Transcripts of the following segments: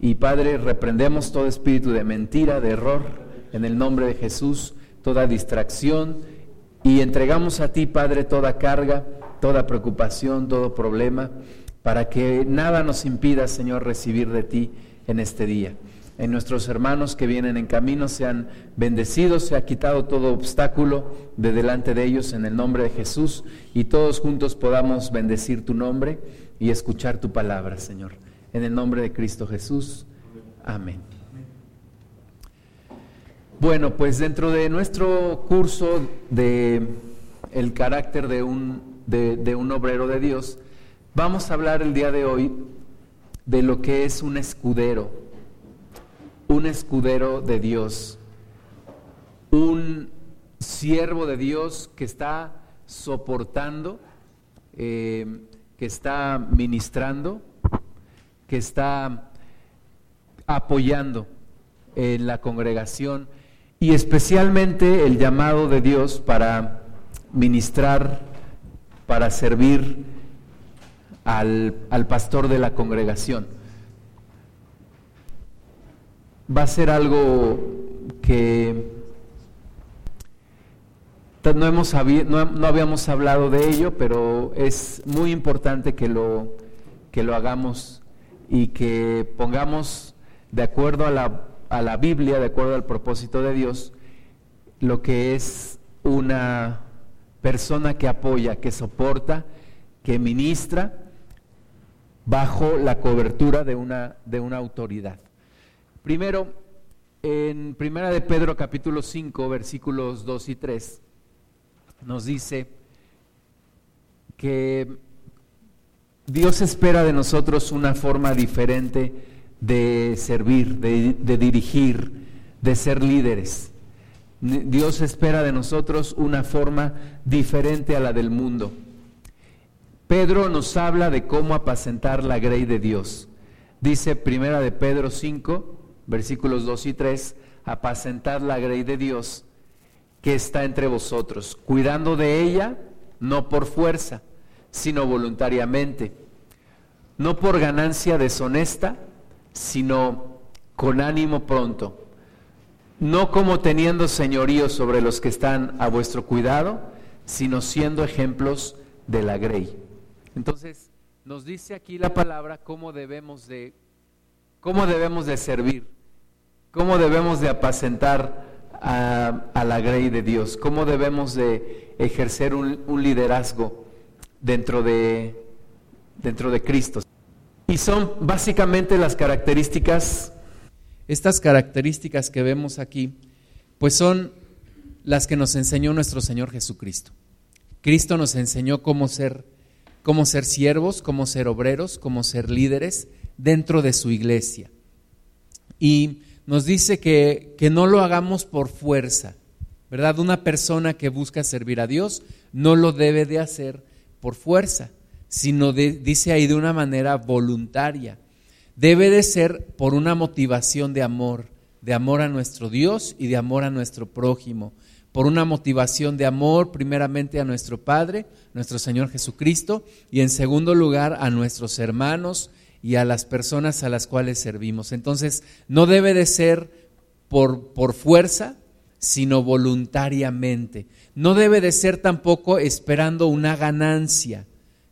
Y Padre, reprendemos todo espíritu de mentira, de error, en el nombre de Jesús, toda distracción, y entregamos a ti, Padre, toda carga, toda preocupación, todo problema, para que nada nos impida, Señor, recibir de ti en este día. En nuestros hermanos que vienen en camino sean bendecidos, se ha quitado todo obstáculo de delante de ellos en el nombre de Jesús y todos juntos podamos bendecir tu nombre y escuchar tu palabra, Señor. En el nombre de Cristo Jesús. Amén. Bueno, pues dentro de nuestro curso de el carácter de un, de, un obrero de Dios, vamos a hablar el día de hoy de lo que es un escudero, un escudero de Dios, un siervo de Dios que está soportando, eh, que está ministrando, que está apoyando en la congregación y especialmente el llamado de Dios para ministrar, para servir al, pastor de la congregación. Va a ser algo que no, hemos, no, habíamos hablado de ello, pero es muy importante que lo, que lo hagamos y que pongamos de acuerdo a la a la Biblia, de acuerdo al propósito de Dios, lo que es una persona que apoya, que soporta, que ministra bajo la cobertura de una, de una autoridad. Primero, en Primera de Pedro capítulo 5, versículos 2 y 3, nos dice que Dios espera de nosotros una forma diferente de servir, de, dirigir, de ser líderes. Dios espera de nosotros una forma diferente a la del mundo. Pedro nos habla de cómo apacentar la grey de Dios. Dice primera de Pedro 5, versículos 2 y 3, apacentar la grey de Dios que está entre vosotros, cuidando de ella, no por fuerza, sino voluntariamente, no por ganancia deshonesta, sino con ánimo pronto, no como teniendo señorío sobre los que están a vuestro cuidado, sino siendo ejemplos de la grey. Entonces, nos dice aquí la palabra cómo debemos de cómo debemos de servir, cómo debemos de apacentar a, la grey de Dios, cómo debemos de ejercer un, un liderazgo dentro de, dentro de Cristo. Y son básicamente las características, estas características que vemos aquí, pues son las que nos enseñó nuestro Señor Jesucristo. Cristo nos enseñó cómo ser, cómo ser siervos, cómo ser obreros, cómo ser líderes dentro de su iglesia. Y nos dice que, que no lo hagamos por fuerza, ¿verdad? Una persona que busca servir a Dios no lo debe de hacer por fuerza sino dice ahí de una manera voluntaria. Debe de ser por una motivación de amor, de amor a nuestro Dios y de amor a nuestro prójimo, por una motivación de amor primeramente a nuestro Padre, nuestro Señor Jesucristo, y en segundo lugar a nuestros hermanos y a las personas a las cuales servimos. Entonces, no debe de ser por, por fuerza, sino voluntariamente. No debe de ser tampoco esperando una ganancia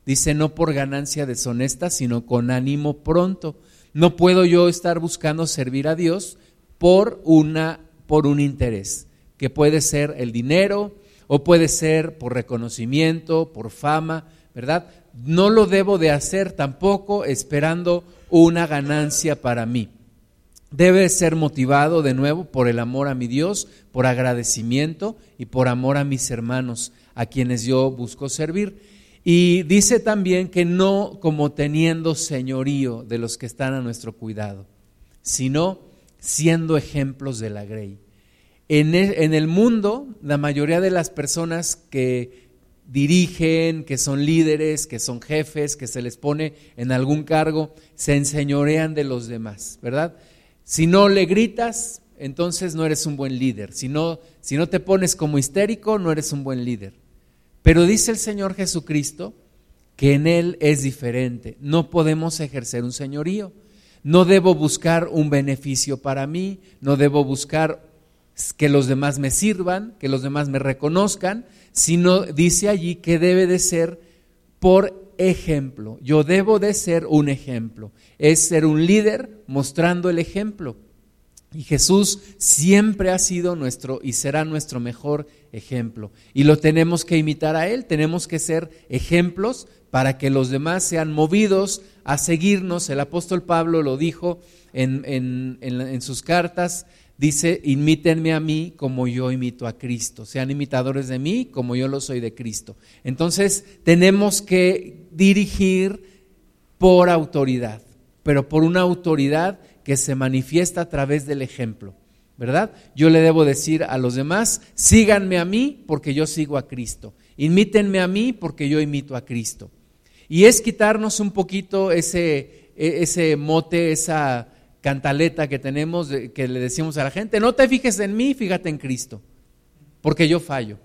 Dice, no por ganancia deshonesta, sino con ánimo pronto. No puedo yo estar buscando servir a Dios por, una, por un interés, que puede ser el dinero o puede ser por reconocimiento, por fama, ¿verdad? No lo debo de hacer tampoco esperando una ganancia para mí. Debe ser motivado de nuevo por el amor a mi Dios, por agradecimiento y por amor a mis hermanos, a quienes yo busco servir. Y dice también que no como teniendo señorío de los que están a nuestro cuidado, sino siendo ejemplos de la grey. En el, en el mundo, la mayoría de las personas que dirigen, que son líderes, que son jefes, que se les pone en algún cargo, se enseñorean de los demás, ¿verdad? Si no le gritas, entonces no eres un buen líder. Si no, si no te pones como histérico, no eres un buen líder. Pero dice el Señor Jesucristo que en Él es diferente. No podemos ejercer un señorío. No debo buscar un beneficio para mí, no debo buscar que los demás me sirvan, que los demás me reconozcan, sino dice allí que debe de ser por ejemplo. Yo debo de ser un ejemplo. Es ser un líder mostrando el ejemplo. Y Jesús siempre ha sido nuestro y será nuestro mejor ejemplo. Y lo tenemos que imitar a Él, tenemos que ser ejemplos para que los demás sean movidos a seguirnos. El apóstol Pablo lo dijo en, en sus cartas, dice, imítenme a mí como yo imito a Cristo, sean imitadores de mí como yo lo soy de Cristo. Entonces tenemos que dirigir por autoridad, pero por una autoridad que se manifiesta a través del ejemplo, ¿verdad? Yo le debo decir a los demás, síganme a mí porque yo sigo a Cristo, imítenme a mí porque yo imito a Cristo. Y es quitarnos un poquito ese, e, ese mote, esa cantaleta que tenemos, que le decimos a la gente, no te fijes en mí, fíjate en Cristo, porque yo fallo.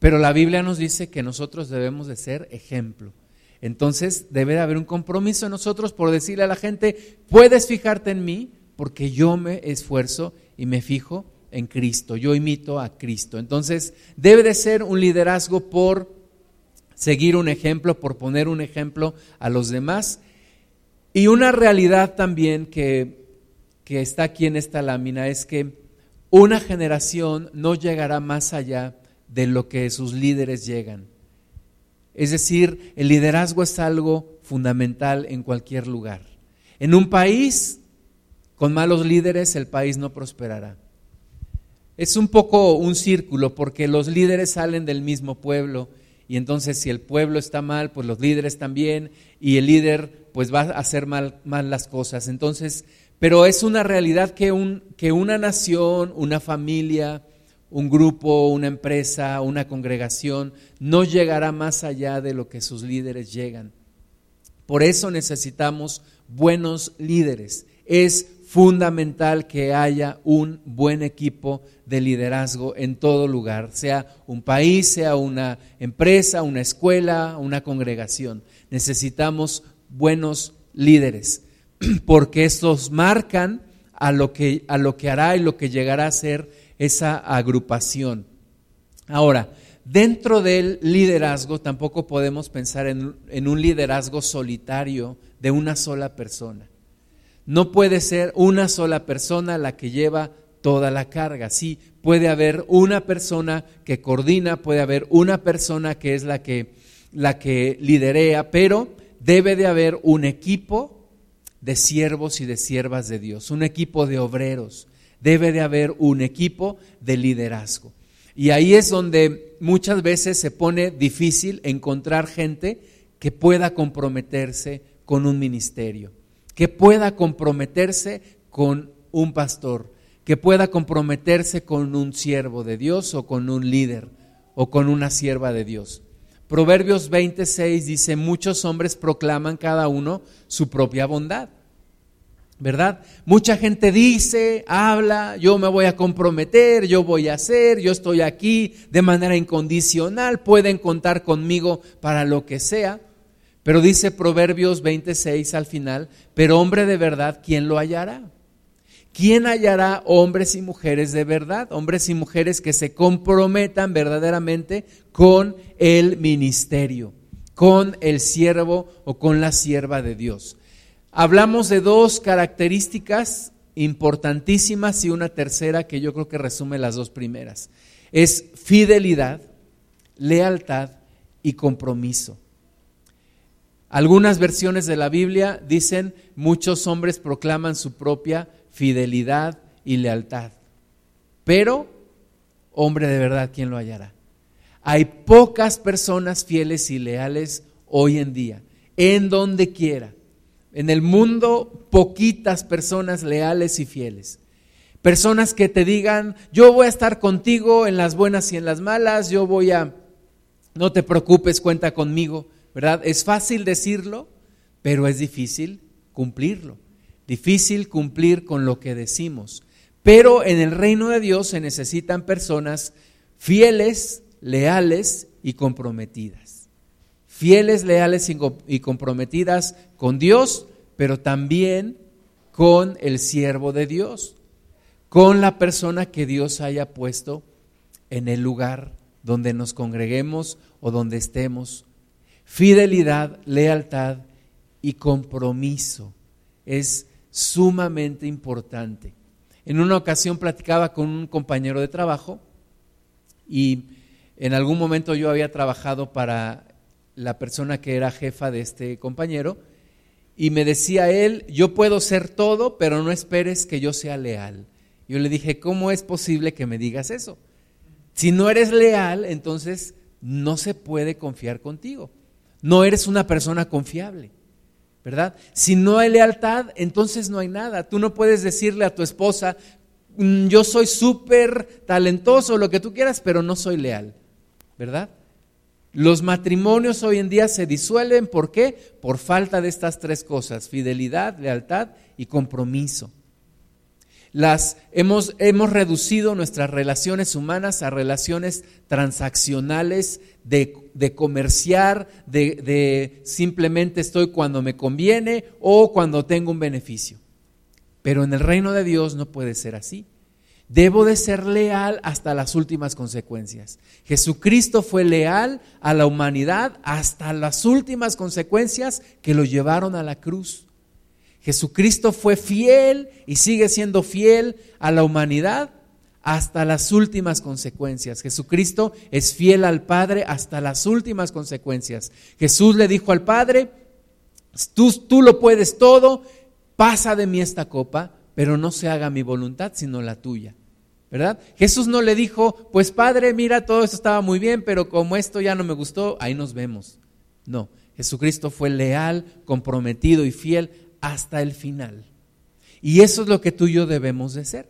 Pero la Biblia nos dice que nosotros debemos de ser ejemplo. Entonces debe de haber un compromiso en nosotros por decirle a la gente, puedes fijarte en mí porque yo me esfuerzo y me fijo en Cristo, yo imito a Cristo. Entonces debe de ser un liderazgo por seguir un ejemplo, por poner un ejemplo a los demás y una realidad también que, está aquí en esta lámina es que una generación no llegará más allá de lo que sus líderes llegan. Es decir, el liderazgo es algo fundamental en cualquier lugar. En un país con malos líderes el país no prosperará. Es un poco un círculo porque los líderes salen del mismo pueblo y entonces si el pueblo está mal, pues los líderes también y el líder pues va a hacer mal, mal las cosas. Entonces, pero es una realidad que, un, que una nación, una familia, un grupo, una empresa, una congregación no llegará más allá de lo que sus líderes llegan. Por eso necesitamos buenos líderes. Es fundamental que haya un buen equipo de liderazgo en todo lugar, sea un país, sea una empresa, una escuela, una congregación. Necesitamos buenos líderes, porque estos marcan a lo que, a lo que hará y lo que llegará a ser esa agrupación. Ahora, dentro del liderazgo tampoco podemos pensar en, en un liderazgo solitario de una sola persona. No puede ser una sola persona la que lleva toda la carga. Sí, puede haber una persona que coordina, puede haber una persona que es la que, la que liderea, pero debe de haber un equipo de siervos y de siervas de Dios, un equipo de obreros, debe de haber un equipo de liderazgo. Y ahí es donde muchas veces se pone difícil encontrar gente que pueda comprometerse con un ministerio, que pueda comprometerse con un pastor, que pueda comprometerse con un siervo de Dios o con un líder o con una sierva de Dios. Proverbios 26 dice, muchos hombres proclaman cada uno su propia bondad. ¿Verdad? Mucha gente dice, habla, yo me voy a comprometer, yo voy a hacer, yo estoy aquí de manera incondicional, pueden contar conmigo para lo que sea. Pero dice Proverbios 26 al final, pero hombre de verdad, ¿quién lo hallará? ¿Quién hallará hombres y mujeres de verdad? Hombres y mujeres que se comprometan verdaderamente con el ministerio, con el siervo o con la sierva de Dios. Hablamos de dos características importantísimas y una tercera que yo creo que resume las dos primeras. Es fidelidad, lealtad y compromiso. Algunas versiones de la Biblia dicen, muchos hombres proclaman su propia fidelidad y lealtad. Pero, hombre de verdad, ¿quién lo hallará? Hay pocas personas fieles y leales hoy en día, en donde quiera. En el mundo, poquitas personas leales y fieles. Personas que te digan, yo voy a estar contigo en las buenas y en las malas, yo voy a, no te preocupes, cuenta conmigo, ¿verdad? Es fácil decirlo, pero es difícil cumplirlo. Difícil cumplir con lo que decimos. Pero en el reino de Dios se necesitan personas fieles, leales y comprometidas. Fieles, leales y comprometidas con Dios, pero también con el siervo de Dios, con la persona que Dios haya puesto en el lugar donde nos congreguemos o donde estemos. Fidelidad, lealtad y compromiso es sumamente importante. En una ocasión platicaba con un compañero de trabajo y en algún momento yo había trabajado para la persona que era jefa de este compañero y me decía él, yo puedo ser todo, pero no esperes que yo sea leal. Yo le dije, ¿cómo es posible que me digas eso? Si no eres leal, entonces no se puede confiar contigo. No eres una persona confiable, ¿verdad? Si no hay lealtad, entonces no hay nada. Tú no puedes decirle a tu esposa, mm, yo soy súper talentoso, lo que tú quieras, pero no soy leal, ¿verdad? Los matrimonios hoy en día se disuelven, ¿por qué? Por falta de estas tres cosas, fidelidad, lealtad y compromiso. Las, hemos, hemos reducido nuestras relaciones humanas a relaciones transaccionales, de, de comerciar, de, de simplemente estoy cuando me conviene o cuando tengo un beneficio. Pero en el reino de Dios no puede ser así. Debo de ser leal hasta las últimas consecuencias. Jesucristo fue leal a la humanidad hasta las últimas consecuencias que lo llevaron a la cruz. Jesucristo fue fiel y sigue siendo fiel a la humanidad hasta las últimas consecuencias. Jesucristo es fiel al Padre hasta las últimas consecuencias. Jesús le dijo al Padre, tú, tú lo puedes todo, pasa de mí esta copa, pero no se haga mi voluntad, sino la tuya. ¿Verdad? Jesús no le dijo, pues Padre, mira, todo esto estaba muy bien, pero como esto ya no me gustó, ahí nos vemos. No, Jesucristo fue leal, comprometido y fiel hasta el final. Y eso es lo que tú y yo debemos de ser,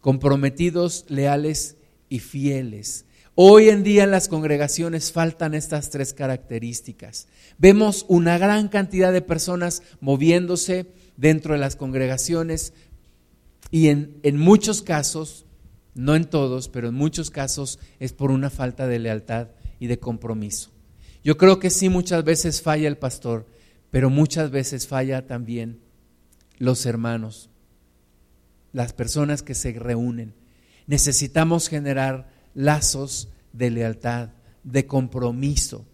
comprometidos, leales y fieles. Hoy en día en las congregaciones faltan estas tres características. Vemos una gran cantidad de personas moviéndose dentro de las congregaciones y en, en muchos casos, no en todos, pero en muchos casos es por una falta de lealtad y de compromiso. Yo creo que sí muchas veces falla el pastor, pero muchas veces falla también los hermanos, las personas que se reúnen. Necesitamos generar lazos de lealtad, de compromiso,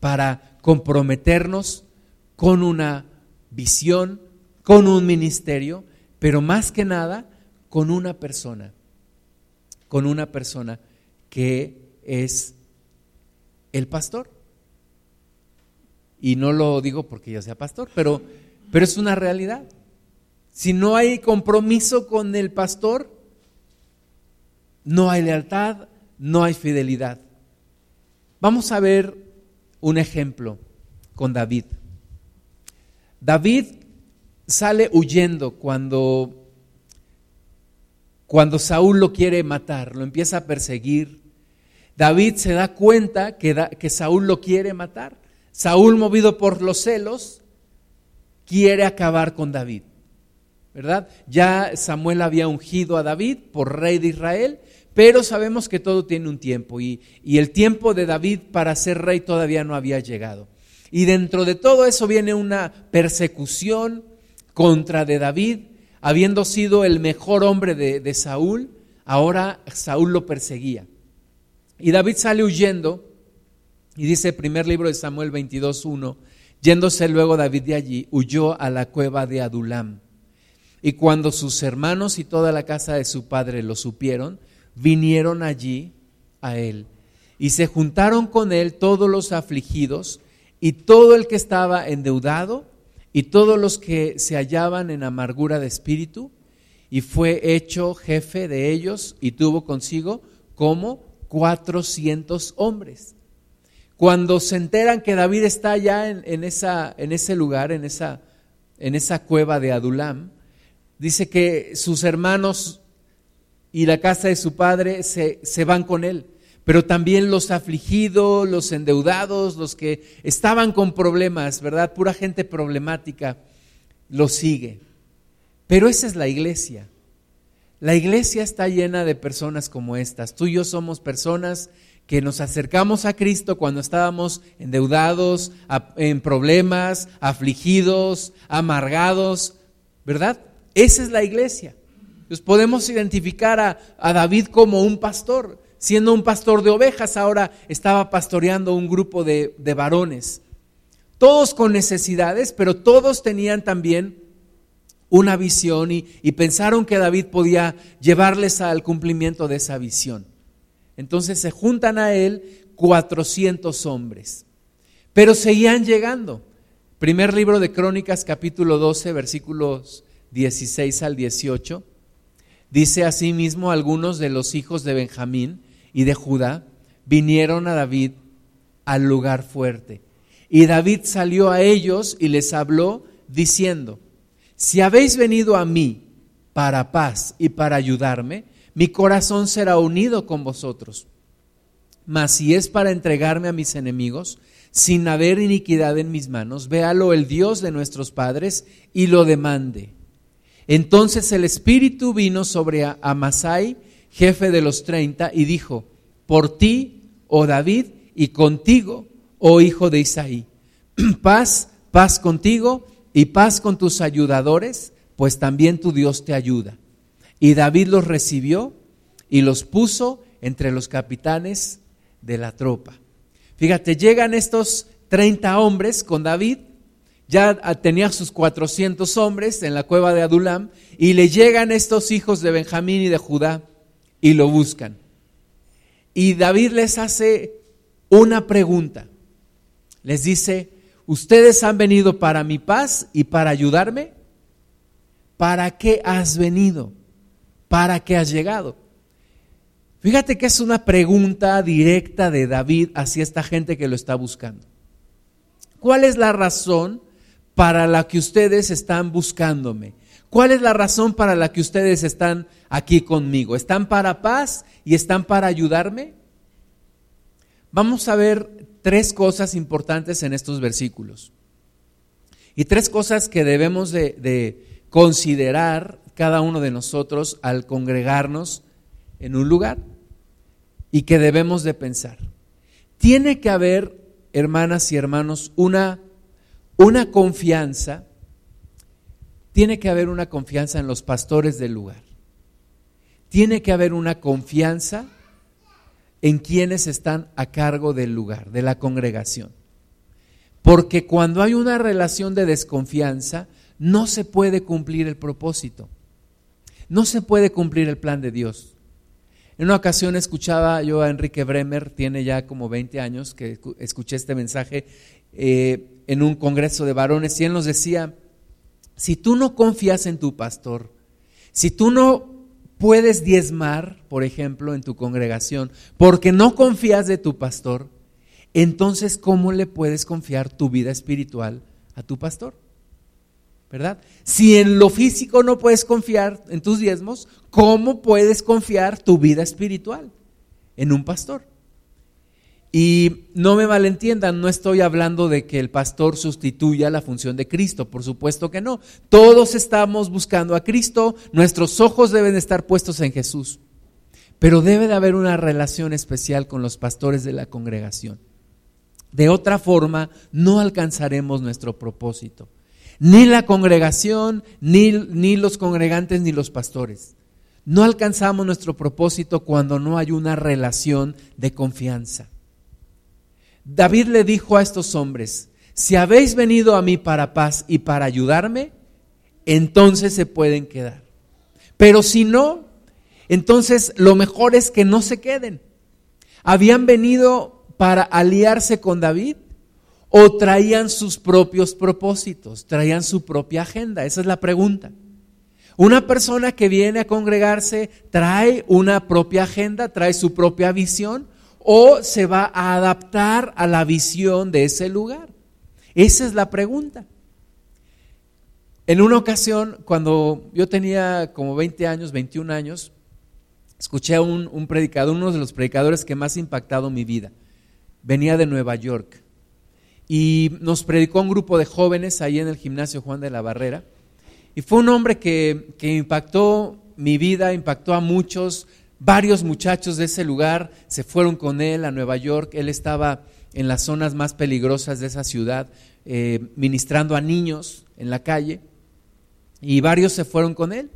para comprometernos con una visión, con un ministerio, pero más que nada con una persona, con una persona que es el pastor. Y no lo digo porque yo sea pastor, pero, pero es una realidad. Si no hay compromiso con el pastor, no hay lealtad, no hay fidelidad. Vamos a ver un ejemplo con David. David sale huyendo cuando, cuando Saúl lo quiere matar, lo empieza a perseguir. David se da cuenta que, Saúl lo quiere matar. Saúl, movido por los celos, quiere acabar con David. ¿Verdad? Ya Samuel había ungido a David por rey de Israel, pero sabemos que todo tiene un tiempo y el tiempo de David para ser rey todavía no había llegado. Y dentro de todo eso viene una persecución contra de David, habiendo sido el mejor hombre de, Saúl, ahora Saúl lo perseguía. Y David sale huyendo y dice el primer libro de Samuel 22.1, yéndose luego David de allí, huyó a la cueva de Adulam. Y cuando sus hermanos y toda la casa de su padre lo supieron, vinieron allí a él. Y se juntaron con él todos los afligidos y todo el que estaba endeudado y todos los que se hallaban en amargura de espíritu, y fue hecho jefe de ellos y tuvo consigo como cuatrocientos hombres. Cuando se enteran que David está ya en, esa, en ese lugar, en esa, en esa cueva de Adulam, dice que sus hermanos y la casa de su padre se, se van con él pero también los afligidos, los endeudados, los que estaban con problemas, ¿verdad? Pura gente problemática, lo sigue. Pero esa es la iglesia. La iglesia está llena de personas como estas. Tú y yo somos personas que nos acercamos a Cristo cuando estábamos endeudados, en problemas, afligidos, amargados, ¿verdad? Esa es la iglesia. Entonces podemos identificar a, David como un pastor, siendo un pastor de ovejas, ahora estaba pastoreando un grupo de, varones, todos con necesidades, pero todos tenían también una visión y, y pensaron que David podía llevarles al cumplimiento de esa visión. Entonces se juntan a él 400 hombres. Pero seguían llegando. Primer libro de Crónicas, capítulo 12, versículos 16 al 18. Dice asimismo, algunos de los hijos de Benjamín y de Judá vinieron a David al lugar fuerte. Y David salió a ellos y les habló diciendo, si habéis venido a mí para paz y para ayudarme, mi corazón será unido con vosotros. Mas si es para entregarme a mis enemigos, sin haber iniquidad en mis manos, véalo el Dios de nuestros padres y lo demande. Entonces el Espíritu vino sobre Amasai, jefe de los treinta, y dijo, por ti, oh David, y contigo, oh hijo de Isaí, paz, paz contigo y paz con tus ayudadores, pues también tu Dios te ayuda. Y David los recibió y los puso entre los capitanes de la tropa. Fíjate, llegan estos 30 hombres con David, ya tenía sus 400 hombres en la cueva de Adulam, y le llegan estos hijos de Benjamín y de Judá y lo buscan. Y David les hace una pregunta. Les dice, ¿ustedes han venido para mi paz y para ayudarme? ¿Para qué has venido? ¿para qué has llegado? Fíjate que es una pregunta directa de David hacia esta gente que lo está buscando. ¿Cuál es la razón para la que ustedes están buscándome? ¿Cuál es la razón para la que ustedes están aquí conmigo? ¿Están para paz y están para ayudarme? Vamos a ver tres cosas importantes en estos versículos. Y tres cosas que debemos de, de considerar cada uno de nosotros al congregarnos en un lugar y que debemos de pensar. Tiene que haber, hermanas y hermanos, una, una confianza, tiene que haber una confianza en los pastores del lugar. Tiene que haber una confianza en quienes están a cargo del lugar, de la congregación. Porque cuando hay una relación de desconfianza, no se puede cumplir el propósito. No se puede cumplir el plan de Dios. En una ocasión escuchaba yo a Enrique Bremer, tiene ya como 20 años que escuché este mensaje eh, en un congreso de varones, y él nos decía, si tú no confías en tu pastor, si tú no puedes diezmar, por ejemplo, en tu congregación, porque no confías de tu pastor, entonces ¿cómo le puedes confiar tu vida espiritual a tu pastor? ¿verdad? Si en lo físico no puedes confiar en tus diezmos, ¿cómo puedes confiar tu vida espiritual en un pastor? Y no me malentiendan, no estoy hablando de que el pastor sustituya la función de Cristo, por supuesto que no. Todos estamos buscando a Cristo, nuestros ojos deben estar puestos en Jesús, pero debe de haber una relación especial con los pastores de la congregación. De otra forma, no alcanzaremos nuestro propósito ni la congregación, ni, ni los congregantes, ni los pastores. No alcanzamos nuestro propósito cuando no hay una relación de confianza. David le dijo a estos hombres, si habéis venido a mí para paz y para ayudarme, entonces se pueden quedar. Pero si no, entonces lo mejor es que no se queden. Habían venido para aliarse con David o traían sus propios propósitos, traían su propia agenda? Esa es la pregunta. Una persona que viene a congregarse trae una propia agenda, trae su propia visión o se va a adaptar a la visión de ese lugar. Esa es la pregunta. En una ocasión, cuando yo tenía como 20 años, 21 años, escuché a un, predicador, uno de los predicadores que más ha impactado mi vida. Venía de Nueva York y nos predicó un grupo de jóvenes ahí en el gimnasio Juan de la Barrera. Y fue un hombre que, impactó mi vida, impactó a muchos, varios muchachos de ese lugar se fueron con él a Nueva York. Él estaba en las zonas más peligrosas de esa ciudad, eh, ministrando a niños en la calle, y varios se fueron con él.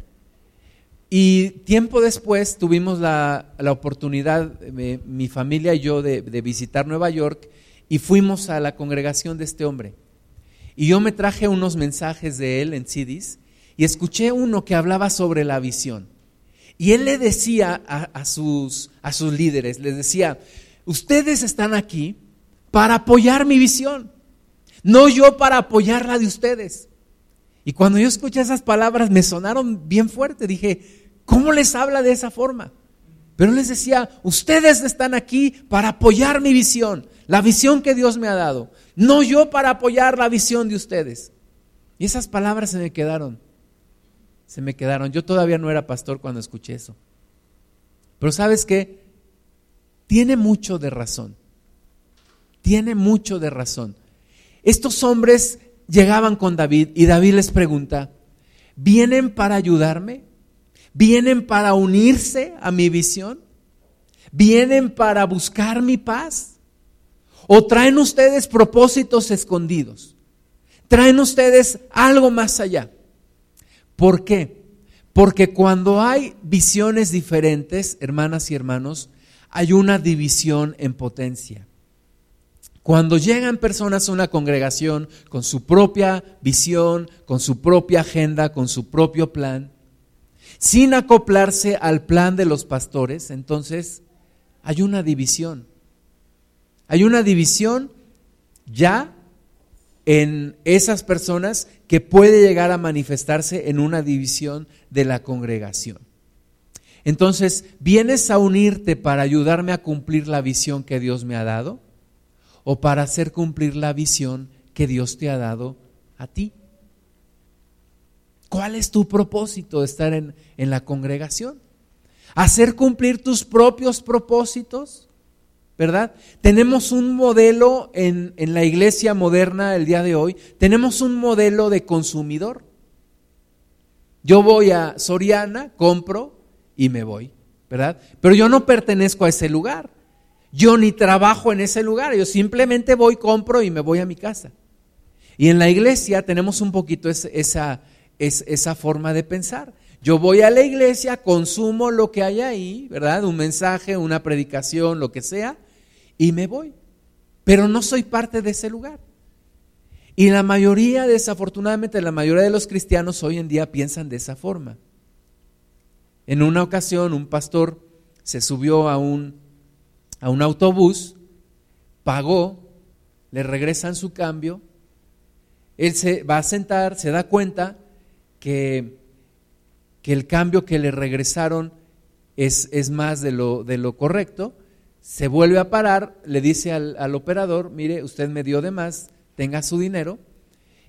Y tiempo después tuvimos la, oportunidad, eh, mi familia y yo, de, de visitar Nueva York y fuimos a la congregación de este hombre. Y yo me traje unos mensajes de él en CDs y escuché uno que hablaba sobre la visión. Y él le decía a, sus, a sus líderes, les decía, ustedes están aquí para apoyar mi visión, no yo para apoyar la de ustedes. Y cuando yo escuché esas palabras me sonaron bien fuerte, dije, ¿cómo les habla de esa forma? Pero les decía, ustedes están aquí para apoyar mi visión, la visión que Dios me ha dado, no yo para apoyar la visión de ustedes. Y esas palabras se me quedaron se me quedaron. Yo todavía no era pastor cuando escuché eso. Pero sabes qué? Tiene mucho de razón. Tiene mucho de razón. Estos hombres llegaban con David y David les pregunta, ¿vienen para ayudarme? ¿Vienen para unirse a mi visión? ¿Vienen para buscar mi paz? ¿O traen ustedes propósitos escondidos? ¿Traen ustedes algo más allá? ¿Por qué? Porque cuando hay visiones diferentes, hermanas y hermanos, hay una división en potencia. Cuando llegan personas a una congregación con su propia visión, con su propia agenda, con su propio plan, sin acoplarse al plan de los pastores, entonces hay una división. Hay una división ya en esas personas que puede llegar a manifestarse en una división de la congregación. Entonces, ¿vienes a unirte para ayudarme a cumplir la visión que Dios me ha dado? ¿O para hacer cumplir la visión que Dios te ha dado a ti? ¿Cuál es tu propósito de estar en, en la congregación? ¿Hacer cumplir tus propios propósitos? ¿Verdad? Tenemos un modelo en, la iglesia moderna el día de hoy, tenemos un modelo de consumidor. Yo voy a Soriana, compro y me voy, ¿verdad? Pero yo no pertenezco a ese lugar. Yo ni trabajo en ese lugar, yo simplemente voy, compro y me voy a mi casa. Y en la iglesia tenemos un poquito esa, esa forma de pensar. Yo voy a la iglesia, consumo lo que hay ahí, ¿verdad? Un mensaje, una predicación, lo que sea, y me voy. Pero no soy parte de ese lugar. Y la mayoría, desafortunadamente, la mayoría de los cristianos hoy en día piensan de esa forma. En una ocasión, un pastor se subió a un, a un autobús, pagó, le regresan su cambio, él se va a sentar, se da cuenta que, que el cambio que le regresaron es, es más de lo, de lo correcto, se vuelve a parar, le dice al, operador, mire, usted me dio de más, tenga su dinero.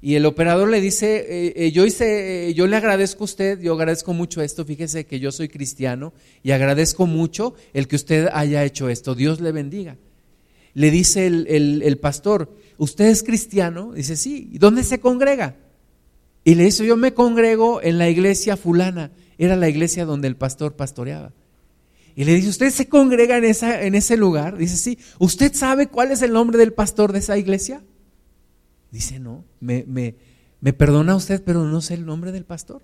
Y el operador le dice, eh, eh, yo hice, eh, yo le agradezco a usted, yo agradezco mucho esto, fíjese que yo soy cristiano y agradezco mucho el que usted haya hecho esto, Dios le bendiga. Le dice el, el pastor, ¿usted es cristiano? Dice, sí, ¿y dónde se congrega? Y le dice, yo me congrego en la iglesia fulana, era la iglesia donde el pastor pastoreaba. Y le dice, ¿usted se congrega en, esa, en ese lugar? Dice, sí. ¿Usted sabe cuál es el nombre del pastor de esa iglesia? Dice, no, me, me, me perdona usted, pero no sé el nombre del pastor.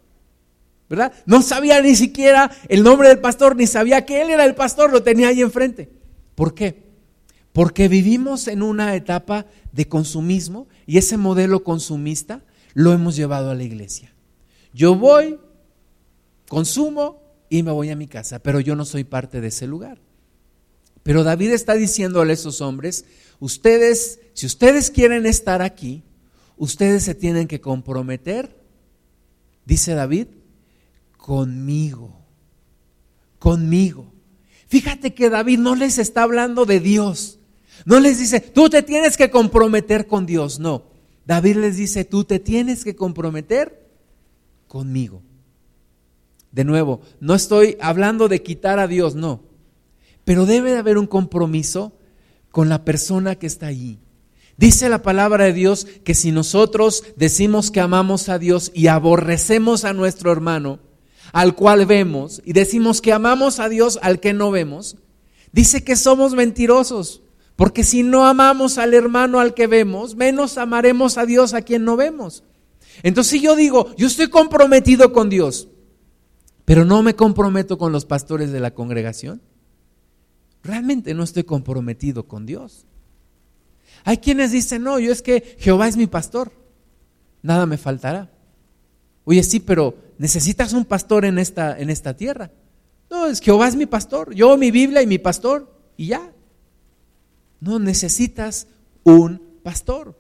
¿Verdad? No sabía ni siquiera el nombre del pastor, ni sabía que él era el pastor, lo tenía ahí enfrente. ¿Por qué? Porque vivimos en una etapa de consumismo y ese modelo consumista lo hemos llevado a la iglesia. Yo voy, consumo, y me voy a mi casa, pero yo no soy parte de ese lugar. Pero David está diciéndole a esos hombres, ustedes, si ustedes quieren estar aquí, ustedes se tienen que comprometer, dice David, conmigo, conmigo. Fíjate que David no les está hablando de Dios, no les dice, tú te tienes que comprometer con Dios, no. David les dice, tú te tienes que comprometer conmigo. De nuevo, no estoy hablando de quitar a Dios, no. Pero debe de haber un compromiso con la persona que está allí. Dice la palabra de Dios que si nosotros decimos que amamos a Dios y aborrecemos a nuestro hermano, al cual vemos y decimos que amamos a Dios al que no vemos, dice que somos mentirosos. Porque si no amamos al hermano al que vemos, menos amaremos a Dios a quien no vemos. Entonces si yo digo, yo estoy comprometido con Dios, pero no me comprometo con los pastores de la congregación, realmente no estoy comprometido con Dios. Hay quienes dicen, no, yo es que Jehová es mi pastor, nada me faltará. Oye, sí, pero necesitas un pastor en esta, en esta tierra. No, es Jehová es mi pastor, yo mi Biblia y mi pastor, y ya. No, necesitas un pastor.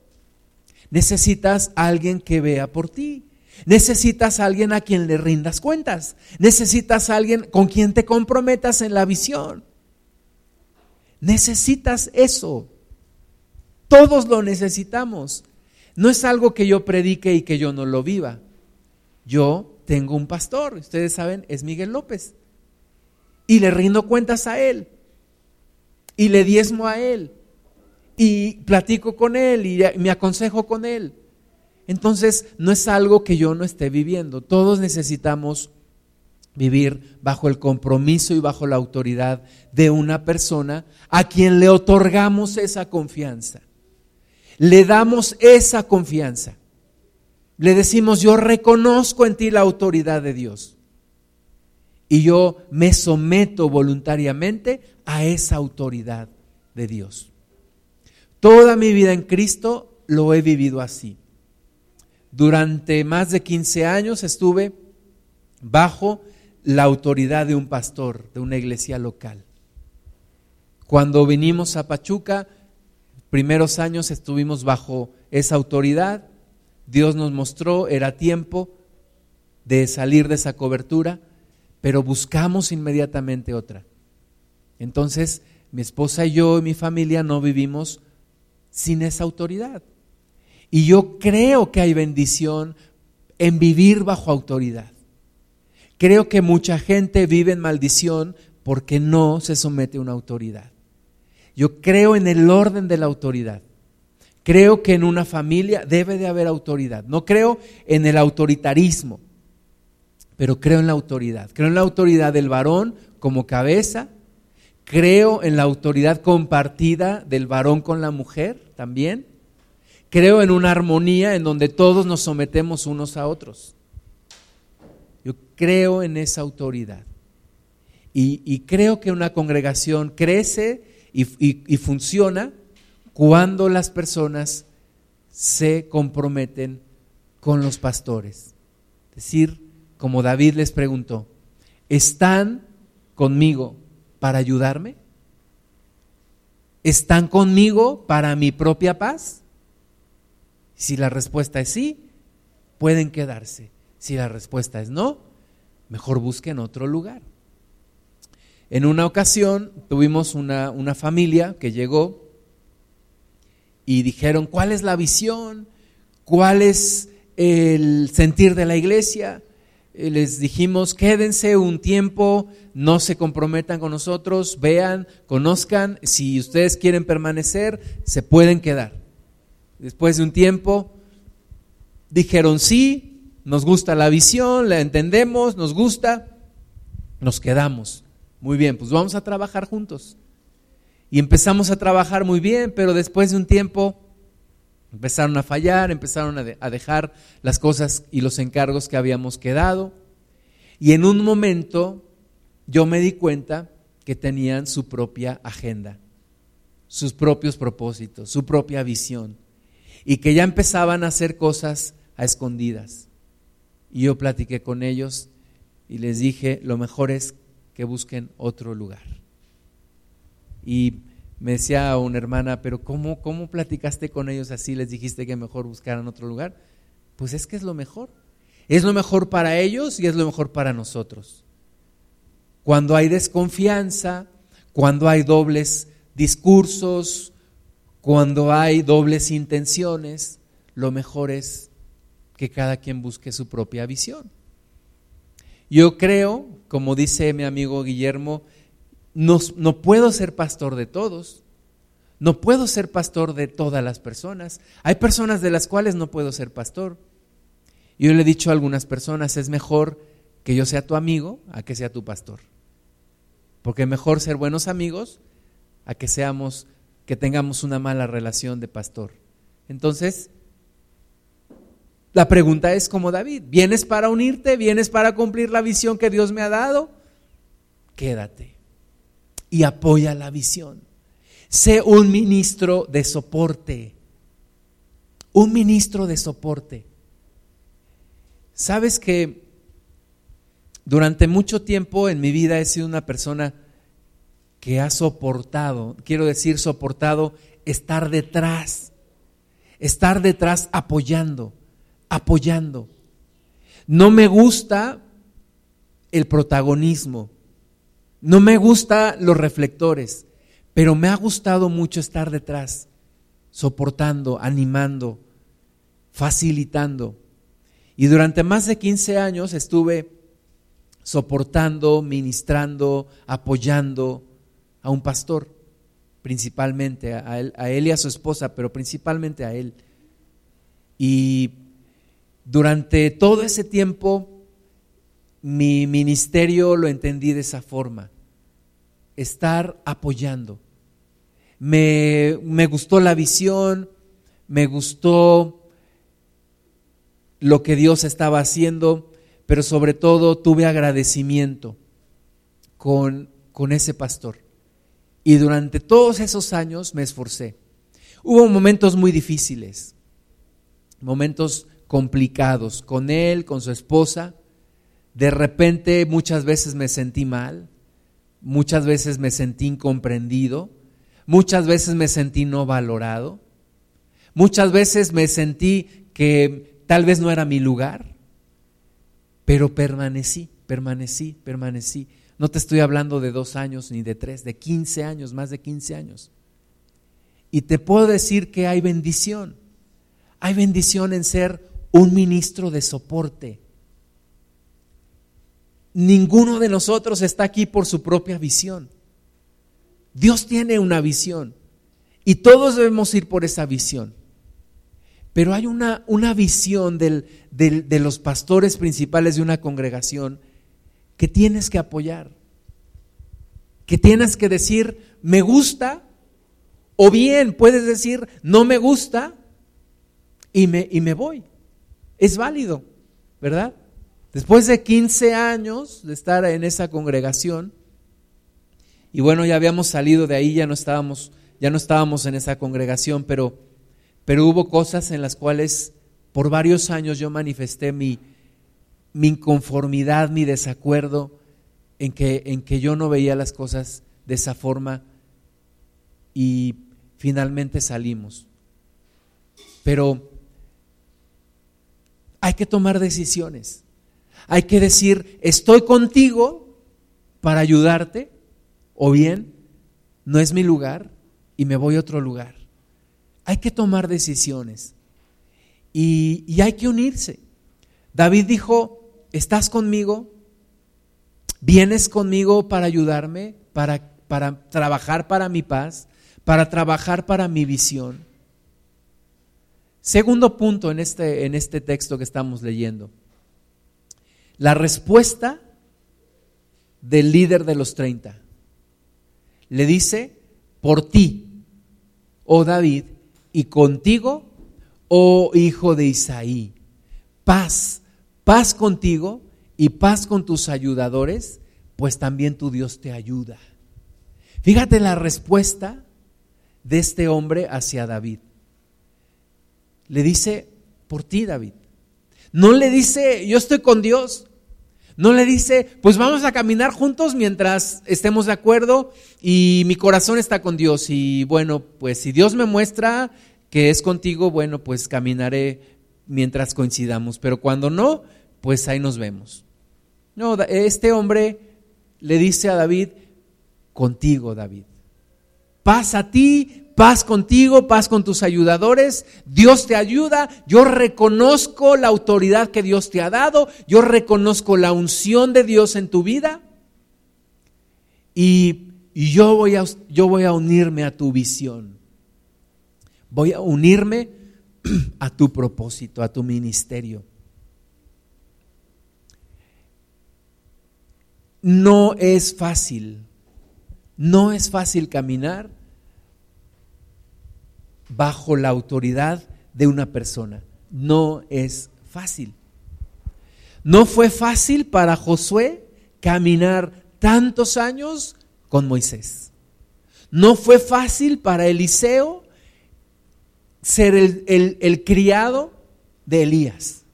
Necesitas alguien que vea por ti. Necesitas alguien a quien le rindas cuentas. Necesitas alguien con quien te comprometas en la visión. Necesitas eso. Todos lo necesitamos. No es algo que yo predique y que yo no lo viva. Yo tengo un pastor, ustedes saben, es Miguel López. Y le rindo cuentas a él. Y le diezmo a él. Y platico con él y me aconsejo con él. Entonces, no es algo que yo no esté viviendo. Todos necesitamos vivir bajo el compromiso y bajo la autoridad de una persona a quien le otorgamos esa confianza. Le damos esa confianza. Le decimos, yo reconozco en ti la autoridad de Dios. Y yo me someto voluntariamente a esa autoridad de Dios. Toda mi vida en Cristo lo he vivido así. Durante más de 15 años estuve bajo la autoridad de un pastor de una iglesia local. Cuando vinimos a Pachuca, primeros años estuvimos bajo esa autoridad. Dios nos mostró, era tiempo de salir de esa cobertura, pero buscamos inmediatamente otra. Entonces, mi esposa y yo y mi familia no vivimos sin esa autoridad. Y yo creo que hay bendición en vivir bajo autoridad. Creo que mucha gente vive en maldición porque no se somete a una autoridad. Yo creo en el orden de la autoridad. Creo que en una familia debe de haber autoridad. No creo en el autoritarismo, pero creo en la autoridad. Creo en la autoridad del varón como cabeza. Creo en la autoridad compartida del varón con la mujer también. Creo en una armonía en donde todos nos sometemos unos a otros. Yo creo en esa autoridad. Y, creo que una congregación crece y, funciona cuando las personas se comprometen con los pastores. Es decir, como David les preguntó, ¿están conmigo para ayudarme? ¿Están conmigo para mi propia paz? Si la respuesta es sí, pueden quedarse. Si la respuesta es no, mejor busquen otro lugar. En una ocasión tuvimos una, una familia que llegó y dijeron, ¿cuál es la visión? ¿Cuál es el sentir de la iglesia? Les dijimos, quédense un tiempo, no se comprometan con nosotros, vean, conozcan, si ustedes quieren permanecer, se pueden quedar. Después de un tiempo, dijeron sí, nos gusta la visión, la entendemos, nos gusta, nos quedamos. Muy bien, pues vamos a trabajar juntos. Y empezamos a trabajar muy bien, pero después de un tiempo empezaron a fallar, empezaron a, dejar las cosas y los encargos que habíamos quedado. Y en un momento yo me di cuenta que tenían su propia agenda, sus propios propósitos, su propia visión, y que ya empezaban a hacer cosas a escondidas. Y yo platiqué con ellos y les dije, lo mejor es que busquen otro lugar. Y me decía una hermana, pero ¿cómo, ¿cómo platicaste con ellos así? Les dijiste que mejor buscaran otro lugar. Pues es que es lo mejor. Es lo mejor para ellos y es lo mejor para nosotros. Cuando hay desconfianza, cuando hay dobles discursos, cuando hay dobles intenciones, lo mejor es que cada quien busque su propia visión. Yo creo, como dice mi amigo Guillermo, no, puedo ser pastor de todos, no puedo ser pastor de todas las personas. Hay personas de las cuales no puedo ser pastor. Yo le he dicho a algunas personas, es mejor que yo sea tu amigo a que sea tu pastor. Porque mejor ser buenos amigos a que seamos, que tengamos una mala relación de pastor. Entonces, la pregunta es como David, ¿vienes para unirte? ¿Vienes para cumplir la visión que Dios me ha dado? Quédate y apoya la visión. Sé un ministro de soporte. Un ministro de soporte. Sabes que durante mucho tiempo en mi vida he sido una persona que ha soportado, quiero decir soportado, estar detrás, estar detrás apoyando, apoyando. No me gusta el protagonismo, no me gusta los reflectores, pero me ha gustado mucho estar detrás, soportando, animando, facilitando. Y durante más de 15 años estuve soportando, ministrando, apoyando a un pastor, principalmente a él, a él y a su esposa, pero principalmente a él. Y durante todo ese tiempo mi ministerio lo entendí de esa forma, estar apoyando. Me, me gustó la visión, me gustó lo que Dios estaba haciendo pero sobre todo tuve agradecimiento con, con ese pastor. Y durante todos esos años me esforcé. Hubo momentos muy difíciles, momentos complicados con él, con su esposa. De repente muchas veces me sentí mal, muchas veces me sentí incomprendido, muchas veces me sentí no valorado, muchas veces me sentí que tal vez no era mi lugar. Pero permanecí, permanecí, permanecí. No te estoy hablando de dos años ni de tres, de quince años, más de quince años. Y te puedo decir que hay bendición. Hay bendición en ser un ministro de soporte. Ninguno de nosotros está aquí por su propia visión. Dios tiene una visión y todos debemos ir por esa visión. Pero hay una, una visión de los pastores principales de una congregación que tienes que apoyar, que tienes que decir, me gusta, o bien puedes decir, no me gusta, y me, y me voy. Es válido, ¿verdad? Después de 15 años de estar en esa congregación, y bueno, ya habíamos salido de ahí, ya no estábamos, ya no estábamos en esa congregación, pero pero hubo cosas en las cuales por varios años yo manifesté mi, mi inconformidad, mi desacuerdo en que, en que yo no veía las cosas de esa forma y finalmente salimos. Pero hay que tomar decisiones. Hay que decir, estoy contigo para ayudarte o bien no es mi lugar y me voy a otro lugar. Hay que tomar decisiones y, hay que unirse. David dijo, ¿estás conmigo? ¿Vienes conmigo para ayudarme, para, para trabajar para mi paz, para trabajar para mi visión? Segundo punto en este, en este texto que estamos leyendo. La respuesta del líder de los 30. Le dice, por ti, oh David, y contigo, oh hijo de Isaí. Paz, paz contigo y paz con tus ayudadores, pues también tu Dios te ayuda. Fíjate la respuesta de este hombre hacia David. Le dice, por ti David. No le dice, yo estoy con Dios. No le dice, pues vamos a caminar juntos mientras estemos de acuerdo y mi corazón está con Dios. Y bueno, pues si Dios me muestra que es contigo, bueno, pues caminaré mientras coincidamos. Pero cuando no, pues ahí nos vemos. No, este hombre le dice a David, contigo, David. Paz a ti, paz contigo, paz con tus ayudadores, Dios te ayuda, yo reconozco la autoridad que Dios te ha dado, yo reconozco la unción de Dios en tu vida y, yo, voy a, yo voy a unirme a tu visión, voy a unirme a tu propósito, a tu ministerio. No es fácil, no es fácil caminar bajo la autoridad de una persona. No es fácil. No fue fácil para Josué caminar tantos años con Moisés. No fue fácil para Eliseo ser el, criado de Elías.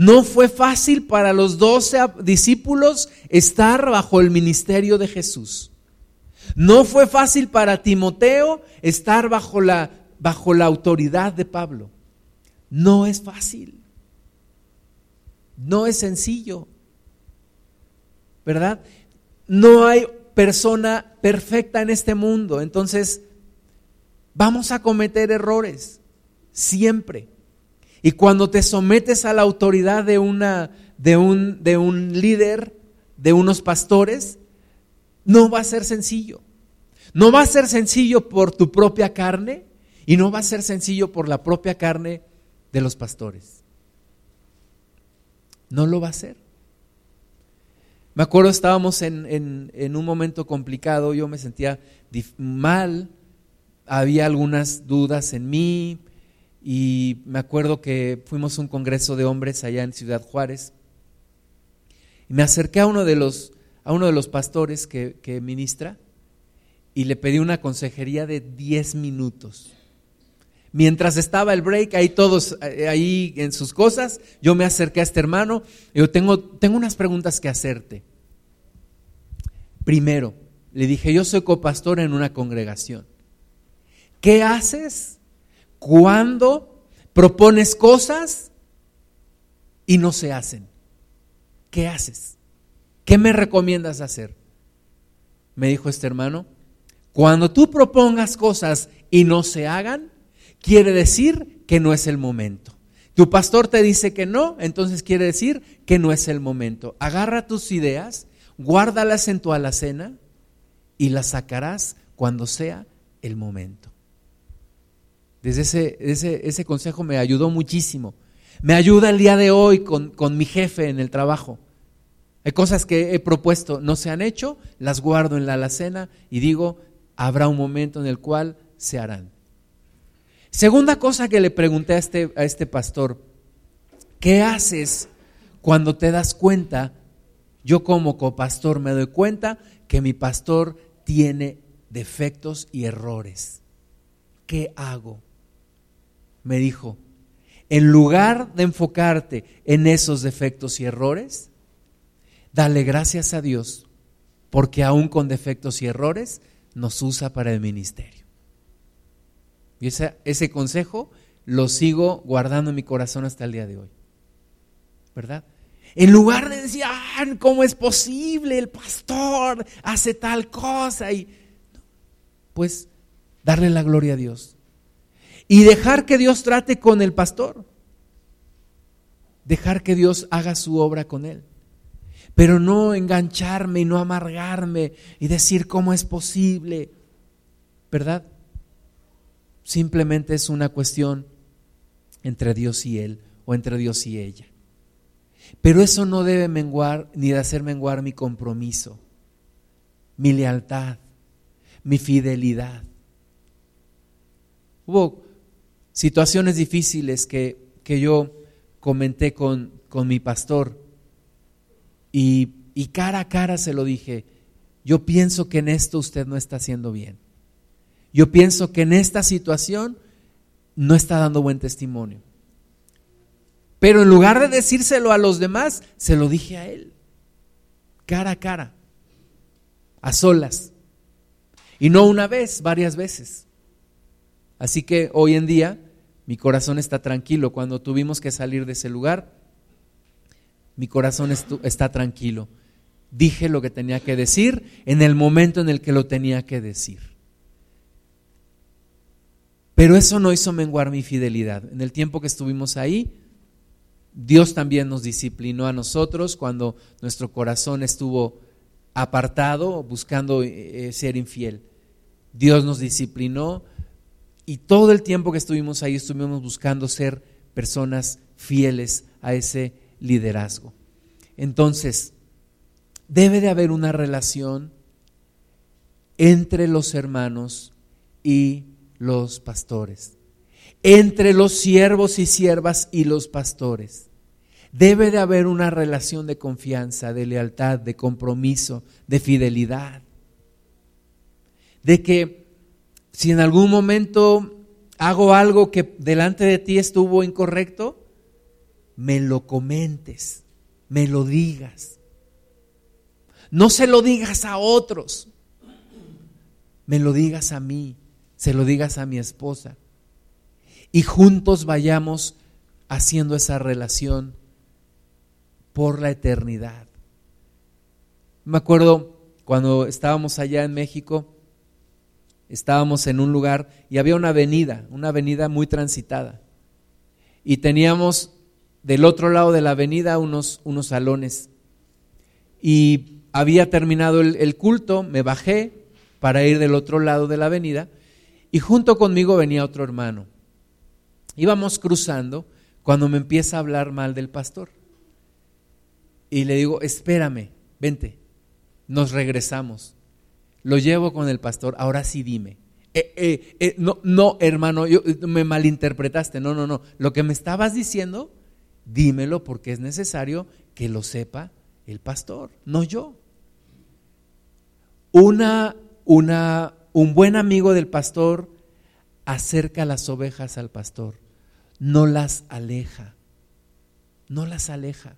No fue fácil para los doce discípulos estar bajo el ministerio de Jesús. No fue fácil para Timoteo estar bajo la, bajo la autoridad de Pablo. No es fácil. No es sencillo. ¿Verdad? No hay persona perfecta en este mundo. Entonces, vamos a cometer errores. Siempre. Y cuando te sometes a la autoridad de, una, de, un, de un líder, de unos pastores, no va a ser sencillo. No va a ser sencillo por tu propia carne y no va a ser sencillo por la propia carne de los pastores. No lo va a ser. Me acuerdo, estábamos en, en un momento complicado, yo me sentía mal, había algunas dudas en mí y me acuerdo que fuimos a un congreso de hombres allá en Ciudad Juárez y me acerqué a uno de los, a uno de los pastores que, que ministra y le pedí una consejería de 10 minutos. Mientras estaba el break, ahí todos, eh, ahí en sus cosas, yo me acerqué a este hermano y yo tengo, tengo unas preguntas que hacerte. Primero, le dije, yo soy copastor en una congregación. ¿Qué haces cuando propones cosas y no se hacen? ¿Qué haces? ¿Qué me recomiendas hacer? Me dijo este hermano, cuando tú propongas cosas y no se hagan, quiere decir que no es el momento. Tu pastor te dice que no, entonces quiere decir que no es el momento. Agarra tus ideas, guárdalas en tu alacena y las sacarás cuando sea el momento. Desde ese, ese, consejo me ayudó muchísimo. Me ayuda el día de hoy con, con mi jefe en el trabajo. Hay cosas que he propuesto, no se han hecho, las guardo en la alacena y digo, habrá un momento en el cual se harán. Segunda cosa que le pregunté a este, a este pastor, ¿qué haces cuando te das cuenta? Yo como copastor me doy cuenta que mi pastor tiene defectos y errores. ¿Qué hago? Me dijo, en lugar de enfocarte en esos defectos y errores, dale gracias a Dios, porque aún con defectos y errores, nos usa para el ministerio. Y ese, ese consejo lo sigo guardando en mi corazón hasta el día de hoy. ¿Verdad? En lugar de decir, ah, ¿cómo es posible? El pastor hace tal cosa. Y, pues darle la gloria a Dios. Y dejar que Dios trate con el pastor. Dejar que Dios haga su obra con él pero no engancharme y no amargarme y decir cómo es posible, ¿verdad? Simplemente es una cuestión entre Dios y Él o entre Dios y ella. Pero eso no debe menguar ni de hacer menguar mi compromiso, mi lealtad, mi fidelidad. Hubo situaciones difíciles que, que yo comenté con, con mi pastor y, cara a cara se lo dije, yo pienso que en esto usted no está haciendo bien. Yo pienso que en esta situación no está dando buen testimonio. Pero en lugar de decírselo a los demás, se lo dije a él, cara a cara, a solas. Y no una vez, varias veces. Así que hoy en día mi corazón está tranquilo. Cuando tuvimos que salir de ese lugar, mi corazón está tranquilo. Dije lo que tenía que decir en el momento en el que lo tenía que decir. Pero eso no hizo menguar mi fidelidad. En el tiempo que estuvimos ahí, Dios también nos disciplinó a nosotros cuando nuestro corazón estuvo apartado, buscando eh, eh, ser infiel. Dios nos disciplinó y todo el tiempo que estuvimos ahí estuvimos buscando ser personas fieles a ese liderazgo. Entonces, debe de haber una relación entre los hermanos y los pastores, entre los siervos y siervas y los pastores. Debe de haber una relación de confianza, de lealtad, de compromiso, de fidelidad. De que si en algún momento hago algo que delante de ti estuvo incorrecto, me lo comentes, me lo digas. No se lo digas a otros, me lo digas a mí, se lo digas a mi esposa. Y juntos vayamos haciendo esa relación por la eternidad. Me acuerdo cuando estábamos allá en México, estábamos en un lugar y había una avenida, una avenida muy transitada. Y teníamos del otro lado de la avenida unos, unos salones. Y había terminado el, el, culto, me bajé para ir del otro lado de la avenida y junto conmigo venía otro hermano. Íbamos cruzando cuando me empieza a hablar mal del pastor. Y le digo, espérame, vente, nos regresamos lo llevo con el pastor, ahora sí dime. Eh, eh, eh, no, no, hermano, yo, me malinterpretaste, no, no, no. Lo que me estabas diciendo, dímelo porque es necesario que lo sepa el pastor, no yo. Una, una, un buen amigo del pastor acerca las ovejas al pastor, no las aleja, no las aleja.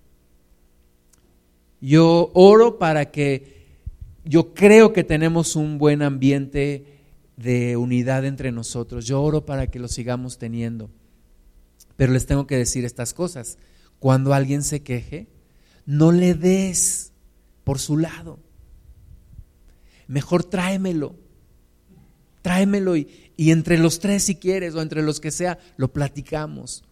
Yo oro para que yo creo que tenemos un buen ambiente de unidad entre nosotros. Yo oro para que lo sigamos teniendo. Pero les tengo que decir estas cosas. Cuando alguien se queje, no le des por su lado. Mejor tráemelo. Tráemelo y, y entre los tres si quieres o entre los que sea, lo platicamos.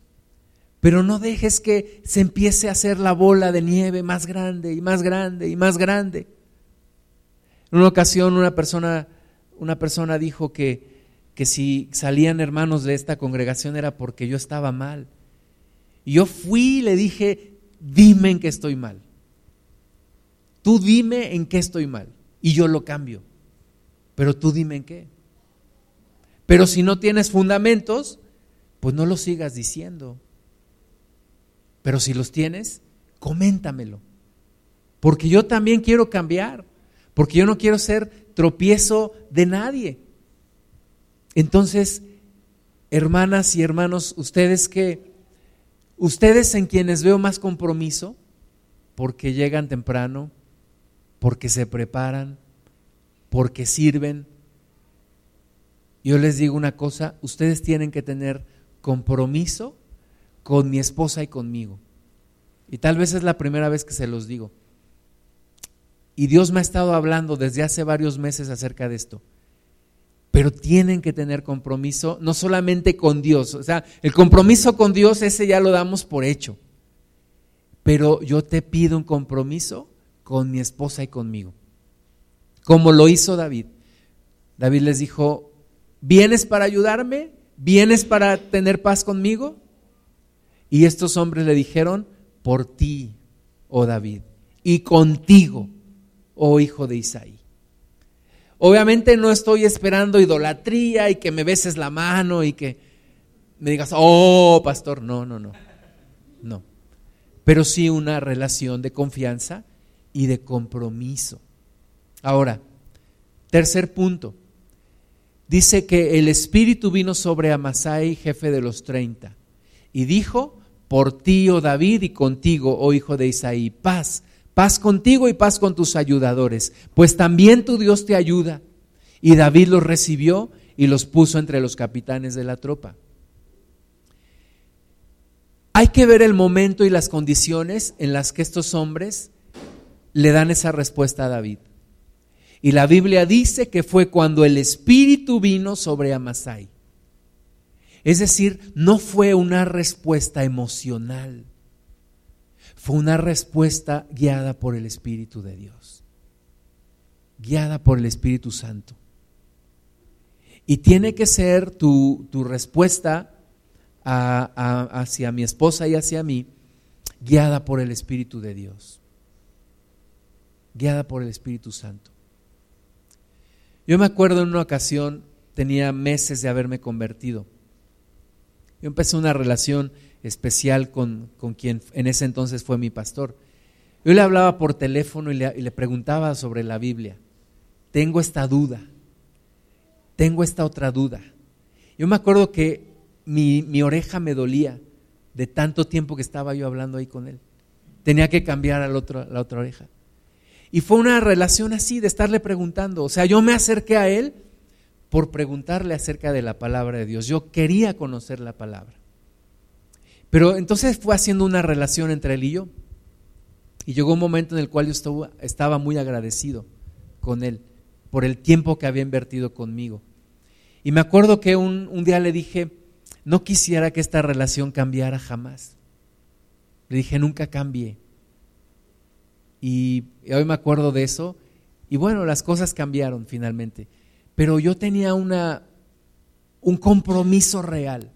Pero no dejes que se empiece a hacer la bola de nieve más grande y más grande y más grande. En una ocasión una persona, una persona dijo que, que si salían hermanos de esta congregación era porque yo estaba mal. Y yo fui y le dije, dime en qué estoy mal. Tú dime en qué estoy mal y yo lo cambio. Pero tú dime en qué. Pero si no tienes fundamentos, pues no lo sigas diciendo. Pero si los tienes, coméntamelo. Porque yo también quiero cambiar porque yo no quiero ser tropiezo de nadie. Entonces, hermanas y hermanos, ustedes que, ustedes en quienes veo más compromiso, porque llegan temprano, porque se preparan, porque sirven, yo les digo una cosa, ustedes tienen que tener compromiso con mi esposa y conmigo. Y tal vez es la primera vez que se los digo. Y Dios me ha estado hablando desde hace varios meses acerca de esto. Pero tienen que tener compromiso, no solamente con Dios, o sea, el compromiso con Dios ese ya lo damos por hecho. Pero yo te pido un compromiso con mi esposa y conmigo. Como lo hizo David. David les dijo, ¿vienes para ayudarme? ¿Vienes para tener paz conmigo? Y estos hombres le dijeron, por ti, oh David, y contigo oh hijo de Isaí. Obviamente no estoy esperando idolatría y que me beses la mano y que me digas, oh, pastor, no, no, no, no. Pero sí una relación de confianza y de compromiso. Ahora, tercer punto. Dice que el Espíritu vino sobre Amasai, jefe de los treinta, y dijo, por ti, oh David, y contigo, oh hijo de Isaí, paz Paz contigo y paz con tus ayudadores, pues también tu Dios te ayuda. Y David los recibió y los puso entre los capitanes de la tropa. Hay que ver el momento y las condiciones en las que estos hombres le dan esa respuesta a David. Y la Biblia dice que fue cuando el Espíritu vino sobre Amasai. Es decir, no fue una respuesta emocional fue una respuesta guiada por el Espíritu de Dios, guiada por el Espíritu Santo. Y tiene que ser tu, respuesta hacia mi esposa y hacia mí, guiada por el Espíritu de Dios. guiada por el Espíritu Santo. Yo me acuerdo en una ocasión, tenía meses de haberme convertido. Yo empecé una relación especial con, quien en ese entonces fue mi pastor. Yo le hablaba por teléfono y le, y le preguntaba sobre la Biblia. Tengo esta duda, tengo esta otra duda. Yo me acuerdo que mi, mi oreja me dolía de tanto tiempo que estaba yo hablando ahí con él. Tenía que cambiar al otro, la otra oreja. Y fue una relación así, de estarle preguntando. O sea, yo me acerqué a él por preguntarle acerca de la palabra de Dios. Yo quería conocer la palabra. Pero entonces fue haciendo una relación entre él y yo. Y llegó un momento en el cual yo estaba muy agradecido con él por el tiempo que había invertido conmigo. Y me acuerdo que un, un día le dije, no quisiera que esta relación cambiara jamás. Le dije, nunca cambie. Y hoy me acuerdo de eso. Y bueno, las cosas cambiaron finalmente. Pero yo tenía una, un compromiso real.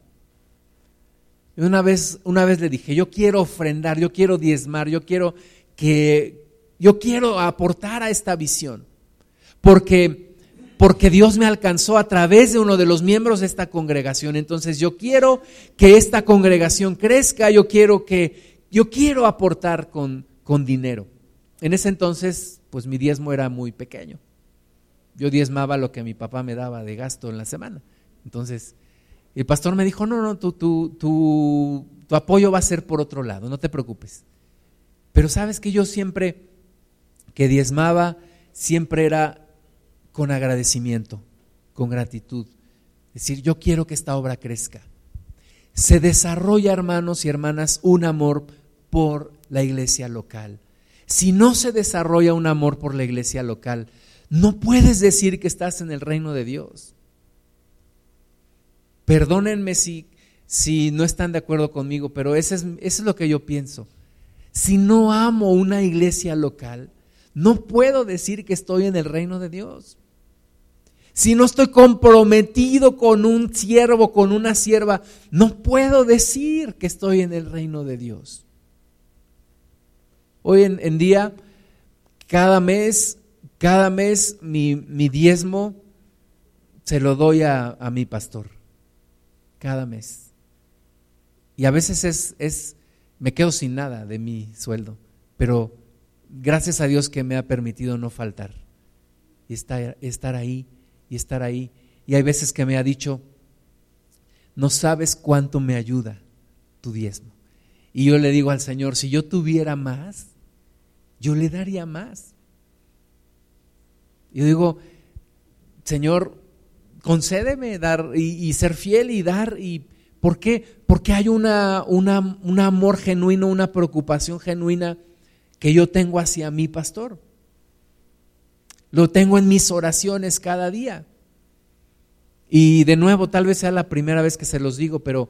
Y una vez, una vez le dije, yo quiero ofrendar, yo quiero diezmar, yo quiero que, yo quiero aportar a esta visión. Porque, porque Dios me alcanzó a través de uno de los miembros de esta congregación. Entonces yo quiero que esta congregación crezca, yo quiero que, yo quiero aportar con, con dinero. En ese entonces, pues mi diezmo era muy pequeño. Yo diezmaba lo que mi papá me daba de gasto en la semana. Entonces, el pastor me dijo, no, no, tu, tu, tu, tu apoyo va a ser por otro lado, no te preocupes. Pero sabes que yo siempre que diezmaba, siempre era con agradecimiento, con gratitud. Es decir, yo quiero que esta obra crezca. Se desarrolla, hermanos y hermanas, un amor por la iglesia local. Si no se desarrolla un amor por la iglesia local, no puedes decir que estás en el reino de Dios. Perdónenme si, si no están de acuerdo conmigo, pero eso es, eso es lo que yo pienso. Si no amo una iglesia local, no puedo decir que estoy en el reino de Dios. Si no estoy comprometido con un siervo, con una sierva, no puedo decir que estoy en el reino de Dios. Hoy en, día, cada mes, cada mes mi, diezmo se lo doy a, mi pastor. Cada mes. Y a veces es, es, me quedo sin nada de mi sueldo, pero gracias a Dios que me ha permitido no faltar y estar, estar ahí y estar ahí. Y hay veces que me ha dicho, no sabes cuánto me ayuda tu diezmo. Y yo le digo al Señor, si yo tuviera más, yo le daría más. Yo digo, Señor, concédeme dar y, ser fiel y dar. Y, ¿Por qué? Porque hay una, una, un amor genuino, una preocupación genuina que yo tengo hacia mi pastor. Lo tengo en mis oraciones cada día. Y de nuevo, tal vez sea la primera vez que se los digo, pero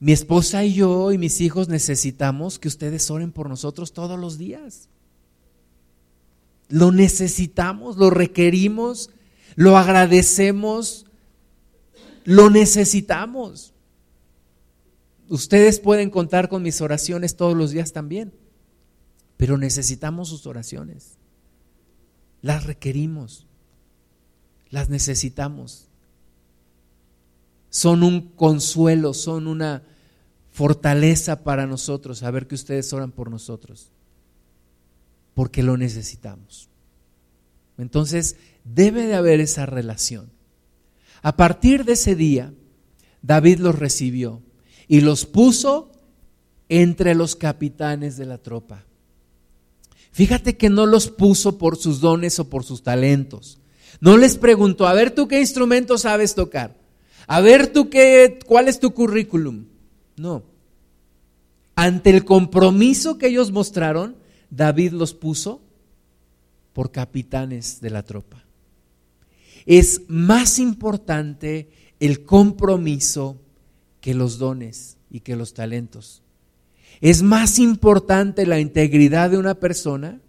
mi esposa y yo y mis hijos necesitamos que ustedes oren por nosotros todos los días. Lo necesitamos, lo requerimos, lo agradecemos, lo necesitamos. Ustedes pueden contar con mis oraciones todos los días también, pero necesitamos sus oraciones. Las requerimos, las necesitamos. Son un consuelo, son una fortaleza para nosotros saber que ustedes oran por nosotros, porque lo necesitamos. Entonces, debe de haber esa relación. A partir de ese día, David los recibió y los puso entre los capitanes de la tropa. Fíjate que no los puso por sus dones o por sus talentos. No les preguntó, a ver tú qué instrumento sabes tocar. A ver tú qué, cuál es tu currículum. No. Ante el compromiso que ellos mostraron, David los puso por capitanes de la tropa. Es más importante el compromiso que los dones y que los talentos. Es más importante la integridad de una persona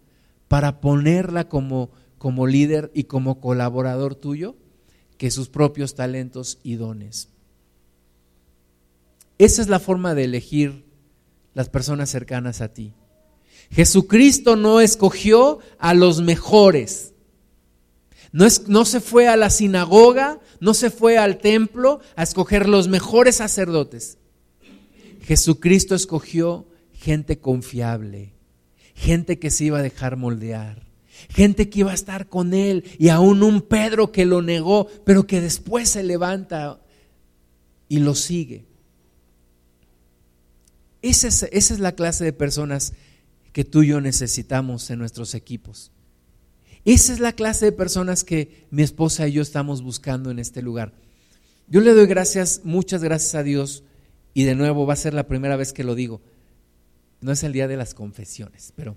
para ponerla como, como líder y como colaborador tuyo que sus propios talentos y dones. Esa es la forma de elegir las personas cercanas a ti. Jesucristo no escogió a los mejores. No, es, no, se fue a la sinagoga, no se fue al templo a escoger los mejores sacerdotes. Jesucristo escogió gente confiable, gente que se iba a dejar moldear, gente que iba a estar con él y aún un Pedro que lo negó, pero que después se levanta y lo sigue. Esa es, esa es la clase de personas que tú y yo necesitamos en nuestros equipos. Esa es la clase de personas que mi esposa y yo estamos buscando en este lugar. Yo le doy gracias, muchas gracias a Dios, y de nuevo va a ser la primera vez que lo digo. No es el día de las confesiones, pero,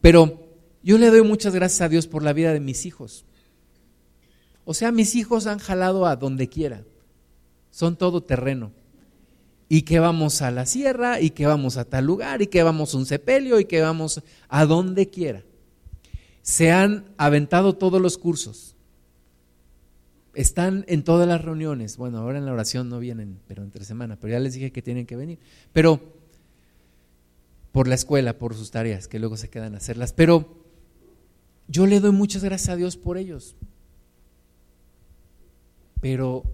pero yo le doy muchas gracias a Dios por la vida de mis hijos. O sea, mis hijos han jalado a donde quiera. Son todo terreno. Y que vamos a la sierra, y que vamos a tal lugar, y que vamos a un sepelio, y que vamos a donde quiera. Se han aventado todos los cursos. Están en todas las reuniones. Bueno, ahora en la oración no vienen, pero entre semana. Pero ya les dije que tienen que venir. Pero por la escuela, por sus tareas, que luego se quedan a hacerlas. Pero yo le doy muchas gracias a Dios por ellos. Pero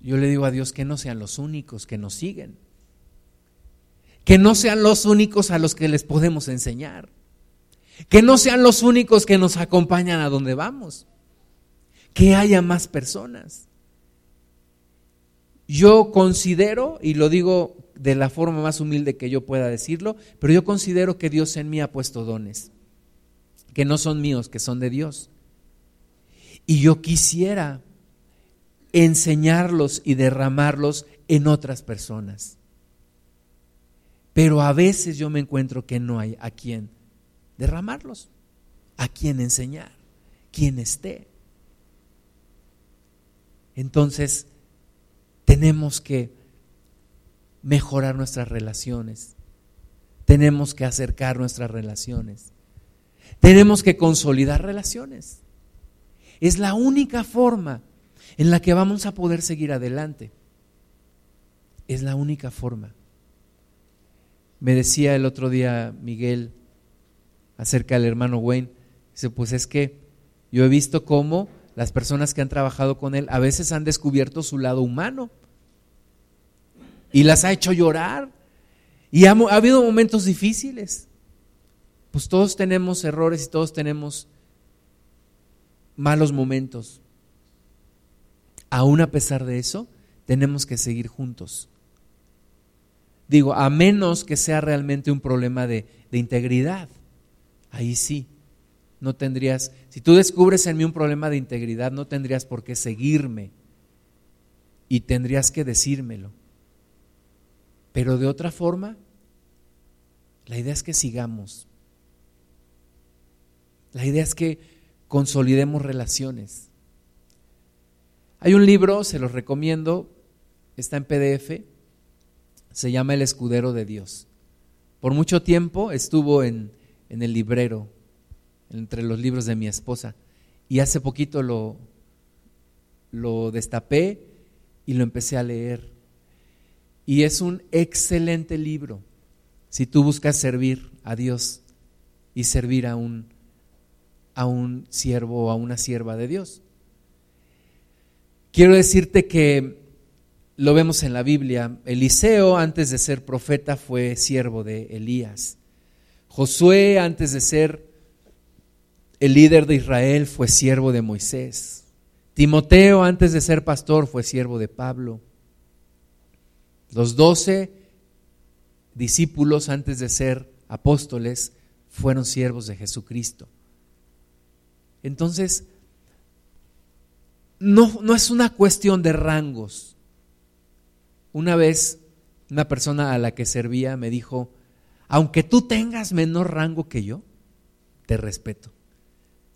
yo le digo a Dios que no sean los únicos que nos siguen. Que no sean los únicos a los que les podemos enseñar. Que no sean los únicos que nos acompañan a donde vamos que haya más personas. Yo considero, y lo digo de la forma más humilde que yo pueda decirlo, pero yo considero que Dios en mí ha puesto dones, que no son míos, que son de Dios. Y yo quisiera enseñarlos y derramarlos en otras personas. Pero a veces yo me encuentro que no hay a quien derramarlos, a quien enseñar, quien esté. Entonces, tenemos que mejorar nuestras relaciones. Tenemos que acercar nuestras relaciones. Tenemos que consolidar relaciones. Es la única forma en la que vamos a poder seguir adelante. Es la única forma. Me decía el otro día Miguel acerca del hermano Wayne, dice, pues es que yo he visto cómo las personas que han trabajado con él a veces han descubierto su lado humano y las ha hecho llorar. Y ha, habido momentos difíciles. Pues todos tenemos errores y todos tenemos malos momentos. Aún a pesar de eso, tenemos que seguir juntos. Digo, a menos que sea realmente un problema de, de integridad. Ahí sí no tendrías, si tú descubres en mí un problema de integridad, no tendrías por qué seguirme y tendrías que decírmelo. Pero de otra forma, la idea es que sigamos. La idea es que consolidemos relaciones. Hay un libro, se los recomiendo, está en PDF, se llama El Escudero de Dios. Por mucho tiempo estuvo en, en el librero entre los libros de mi esposa. Y hace poquito lo, lo destapé y lo empecé a leer. Y es un excelente libro si tú buscas servir a Dios y servir a un, a un siervo o a una sierva de Dios. Quiero decirte que lo vemos en la Biblia. Eliseo, antes de ser profeta, fue siervo de Elías. Josué, antes de ser el líder de Israel fue siervo de Moisés. Timoteo, antes de ser pastor, fue siervo de Pablo. Los doce discípulos, antes de ser apóstoles, fueron siervos de Jesucristo. Entonces, no, no es una cuestión de rangos. Una vez una persona a la que servía me dijo, aunque tú tengas menor rango que yo, te respeto.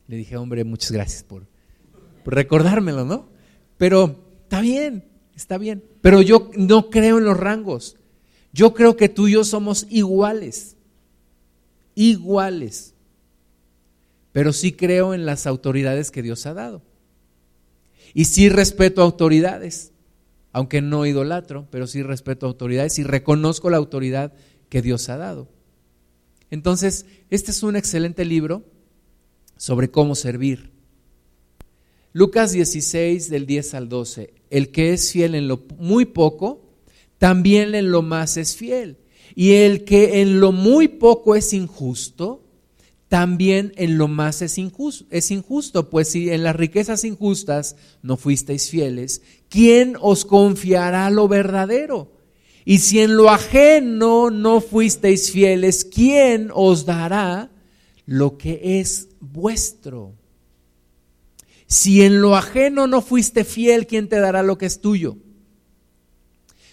Le dije, hombre, muchas gracias por, recordármelo, ¿no? Pero está bien, está bien. Pero yo no creo en los rangos. Yo creo que tú y yo somos iguales. Iguales. Pero sí creo en las autoridades que Dios ha dado. Y sí respeto autoridades, aunque no idolatro, pero sí respeto autoridades y reconozco la autoridad que Dios ha dado. Entonces, este es un excelente libro sobre cómo servir. Lucas 16 del 10 al 12. El que es fiel en lo muy poco, también en lo más es fiel. Y el que en lo muy poco es injusto, también en lo más es injusto, es injusto, pues si en las riquezas injustas no fuisteis fieles, ¿quién os confiará lo verdadero? Y si en lo ajeno no fuisteis fieles, ¿quién os dará lo que es vuestro? Si en lo ajeno no fuiste fiel, ¿quién te dará lo que es tuyo?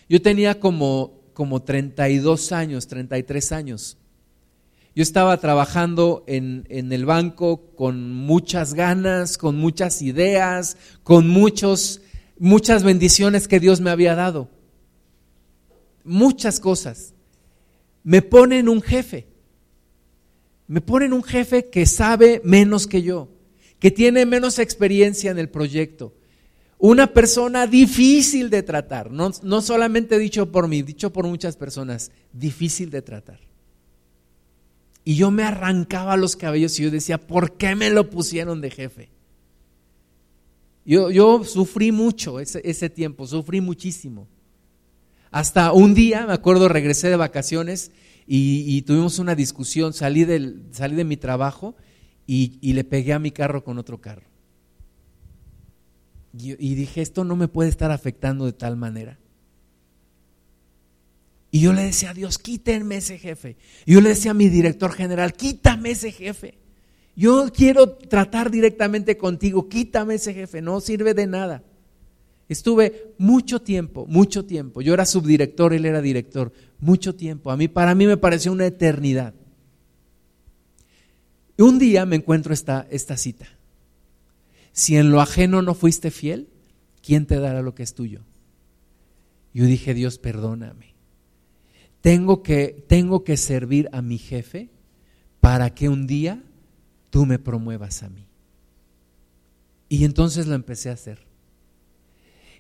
Yo tenía como, como 32 años, 33 años. Yo estaba trabajando en, en, el banco con muchas ganas, con muchas ideas, con muchos, muchas bendiciones que Dios me había dado. Muchas cosas. Me ponen un jefe. Me ponen un jefe que sabe menos que yo, que tiene menos experiencia en el proyecto. Una persona difícil de tratar, no, no solamente dicho por mí, dicho por muchas personas, difícil de tratar. Y yo me arrancaba los cabellos y yo decía, ¿por qué me lo pusieron de jefe? Yo, yo sufrí mucho ese, ese, tiempo, sufrí muchísimo. Hasta un día, me acuerdo, regresé de vacaciones y, tuvimos una discusión, salí, salí de mi trabajo y, y, le pegué a mi carro con otro carro. Y, y dije, esto no me puede estar afectando de tal manera. Y yo le decía a Dios, quítenme ese jefe. Y yo le decía a mi director general, quítame ese jefe. Yo quiero tratar directamente contigo, quítame ese jefe, no sirve de nada. Estuve mucho tiempo, mucho tiempo. Yo era subdirector, él era director, mucho tiempo. A mí, para mí me pareció una eternidad. Y un día me encuentro esta, cita. Si en lo ajeno no fuiste fiel, ¿quién te dará lo que es tuyo? Yo dije, Dios, perdóname tengo que, tengo que servir a mi jefe para que un día tú me promuevas a mí. Y entonces lo empecé a hacer.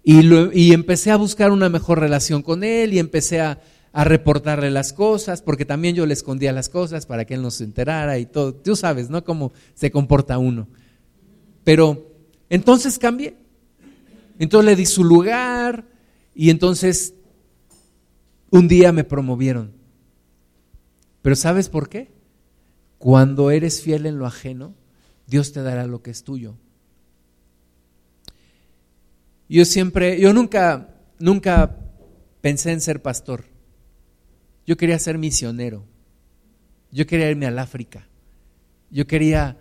Y, lo, y empecé a buscar una mejor relación con él y empecé a, reportarle las cosas, porque también yo le escondía las cosas para que él no se enterara y todo. Tú sabes, ¿no? Cómo se comporta uno. Pero entonces cambié. Entonces le di su lugar y entonces un día me promovieron. Pero ¿sabes por qué? Cuando eres fiel en lo ajeno, Dios te dará lo que es tuyo. Yo siempre, yo nunca, nunca pensé en ser pastor. Yo quería ser misionero. Yo quería irme al África. Yo quería,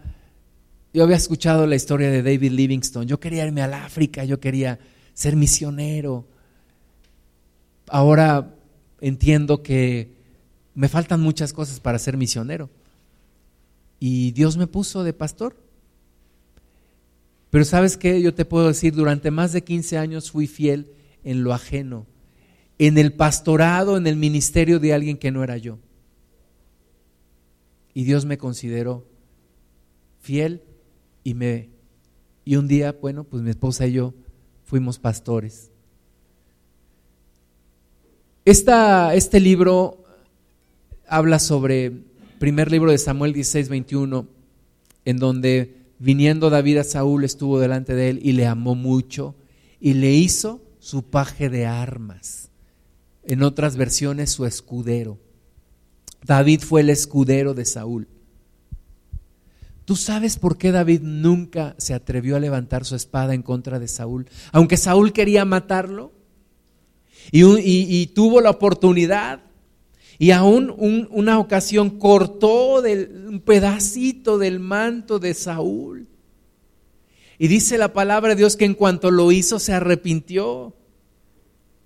yo había escuchado la historia de David Livingstone. Yo quería irme al África. Yo quería ser misionero. Ahora entiendo que me faltan muchas cosas para ser misionero. Y Dios me puso de pastor. Pero sabes qué, yo te puedo decir, durante más de 15 años fui fiel en lo ajeno, en el pastorado, en el ministerio de alguien que no era yo. Y Dios me consideró fiel y me y un día, bueno, pues mi esposa y yo fuimos pastores este libro habla sobre, primer libro de Samuel 16, 21, en donde viniendo David a Saúl estuvo delante de él y le amó mucho y le hizo su paje de armas. En otras versiones su escudero. David fue el escudero de Saúl. ¿Tú sabes por qué David nunca se atrevió a levantar su espada en contra de Saúl? Aunque Saúl quería matarlo, y, tuvo la oportunidad y aún una ocasión cortó un pedacito del manto de Saúl. Y dice la palabra de Dios que en cuanto lo hizo se arrepintió.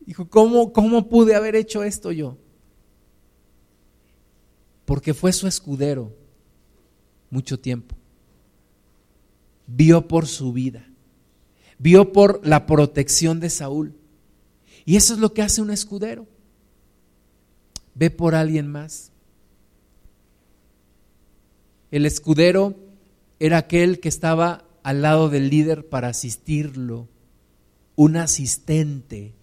Dijo, ¿cómo, ¿cómo pude haber hecho esto yo? Porque fue su escudero mucho tiempo. Vio por su vida. Vio por la protección de Saúl. Y eso es lo que hace un escudero. Ve por alguien más. El escudero era aquel que estaba al lado del líder para asistirlo, un asistente,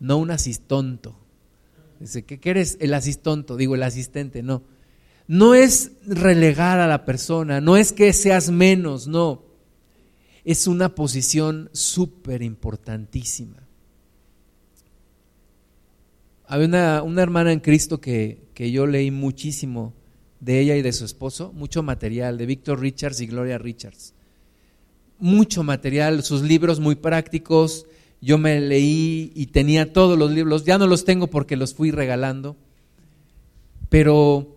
no un asistonto, Dice, ¿qué eres el asistonto? Digo, el asistente, no. No es relegar a la persona, no es que seas menos, no. Es una posición súper importantísima. Había una, una, hermana en Cristo que, que yo leí muchísimo de ella y de su esposo, mucho material, de Víctor Richards y Gloria Richards. Mucho material, sus libros muy prácticos, yo me leí y tenía todos los libros, ya no los tengo porque los fui regalando, pero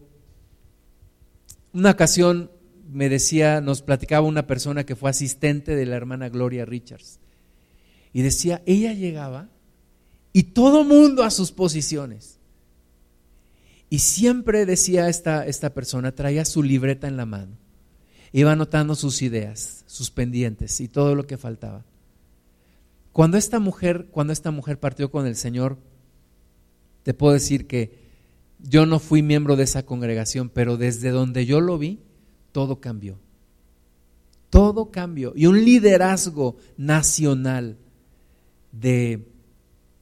una ocasión me decía, nos platicaba una persona que fue asistente de la hermana Gloria Richards, y decía, ella llegaba y todo mundo a sus posiciones. Y siempre decía esta, esta persona, traía su libreta en la mano, iba anotando sus ideas, sus pendientes y todo lo que faltaba. Cuando esta mujer, cuando esta mujer partió con el Señor, te puedo decir que yo no fui miembro de esa congregación, pero desde donde yo lo vi, todo cambió. Todo cambió. Y un liderazgo nacional de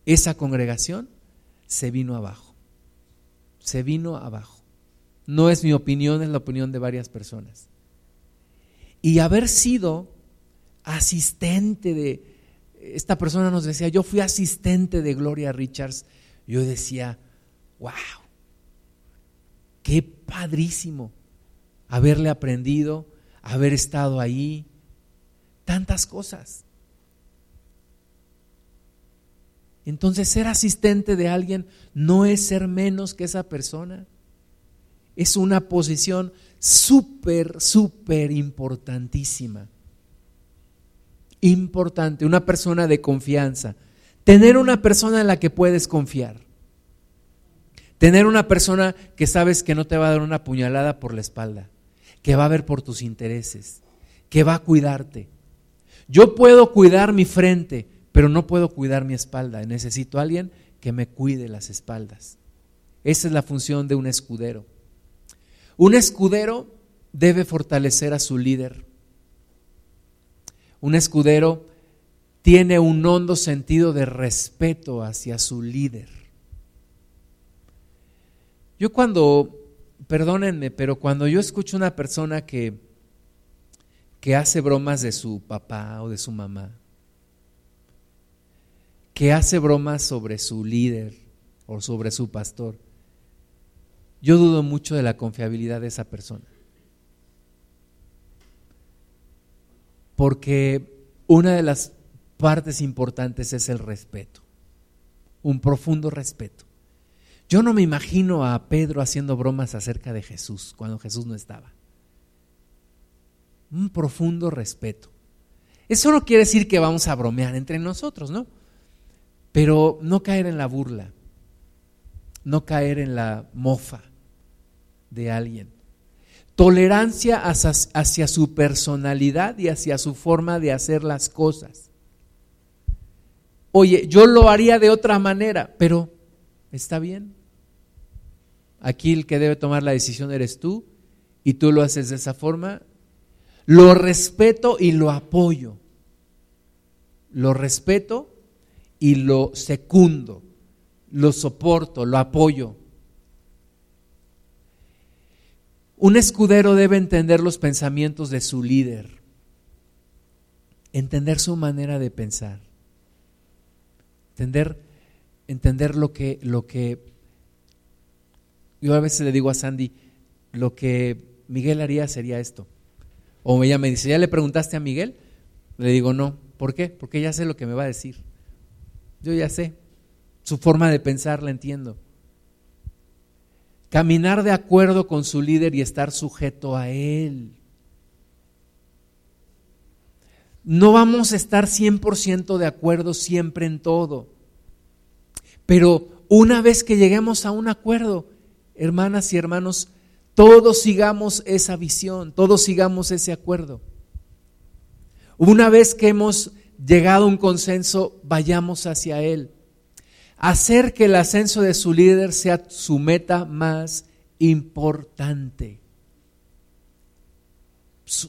esa congregación se vino abajo. Se vino abajo. No es mi opinión, es la opinión de varias personas. Y haber sido asistente de, esta persona nos decía, yo fui asistente de Gloria Richards, yo decía, wow, qué padrísimo haberle aprendido, haber estado ahí, tantas cosas. Entonces ser asistente de alguien no es ser menos que esa persona. Es una posición súper, súper importantísima importante, una persona de confianza. Tener una persona en la que puedes confiar. Tener una persona que sabes que no te va a dar una puñalada por la espalda, que va a ver por tus intereses, que va a cuidarte. Yo puedo cuidar mi frente, pero no puedo cuidar mi espalda. Necesito a alguien que me cuide las espaldas. Esa es la función de un escudero. Un escudero debe fortalecer a su líder. Un escudero tiene un hondo sentido de respeto hacia su líder. Yo cuando, perdónenme, pero cuando yo escucho una persona que, que hace bromas de su papá o de su mamá, que hace bromas sobre su líder o sobre su pastor, yo dudo mucho de la confiabilidad de esa persona. porque una de las partes importantes es el respeto, un profundo respeto. Yo no me imagino a Pedro haciendo bromas acerca de Jesús cuando Jesús no estaba. Un profundo respeto. Eso no quiere decir que vamos a bromear entre nosotros, ¿no? Pero no caer en la burla, no caer en la mofa de alguien tolerancia hacia, su personalidad y hacia su forma de hacer las cosas. Oye, yo lo haría de otra manera, pero está bien. Aquí el que debe tomar la decisión eres tú y tú lo haces de esa forma. Lo respeto y lo apoyo. Lo respeto y lo secundo. Lo soporto, lo apoyo. Un escudero debe entender los pensamientos de su líder, entender su manera de pensar, entender, entender lo que, lo que, yo a veces le digo a Sandy, lo que Miguel haría sería esto. O ella me dice, ¿ya le preguntaste a Miguel? Le digo, no. ¿Por qué? Porque ya sé lo que me va a decir. Yo ya sé. Su forma de pensar la entiendo. Caminar de acuerdo con su líder y estar sujeto a él. No vamos a estar 100% de acuerdo siempre en todo. Pero una vez que lleguemos a un acuerdo, hermanas y hermanos, todos sigamos esa visión, todos sigamos ese acuerdo. Una vez que hemos llegado a un consenso, vayamos hacia él hacer que el ascenso de su líder sea su meta más importante.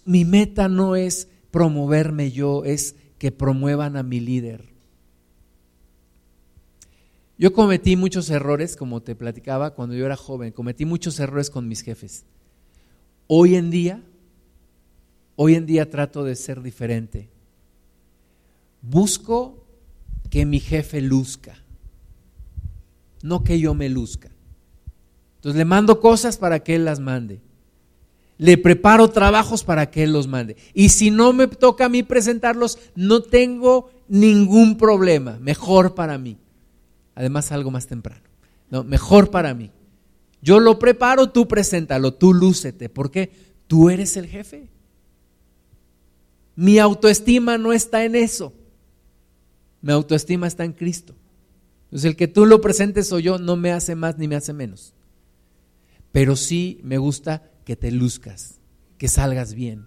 Mi meta no es promoverme yo, es que promuevan a mi líder. Yo cometí muchos errores, como te platicaba, cuando yo era joven, cometí muchos errores con mis jefes. Hoy en día, hoy en día trato de ser diferente. Busco que mi jefe luzca, no que yo me luzca. Entonces le mando cosas para que él las mande. Le preparo trabajos para que él los mande. Y si no me toca a mí presentarlos, no tengo ningún problema. Mejor para mí. Además, algo más temprano. No, mejor para mí. Yo lo preparo, tú preséntalo, tú lúcete. ¿Por qué? Tú eres el jefe. Mi autoestima no está en eso. Mi autoestima está en Cristo. Entonces el que tú lo presentes o yo no me hace más ni me hace menos. Pero sí me gusta que te luzcas, que salgas bien.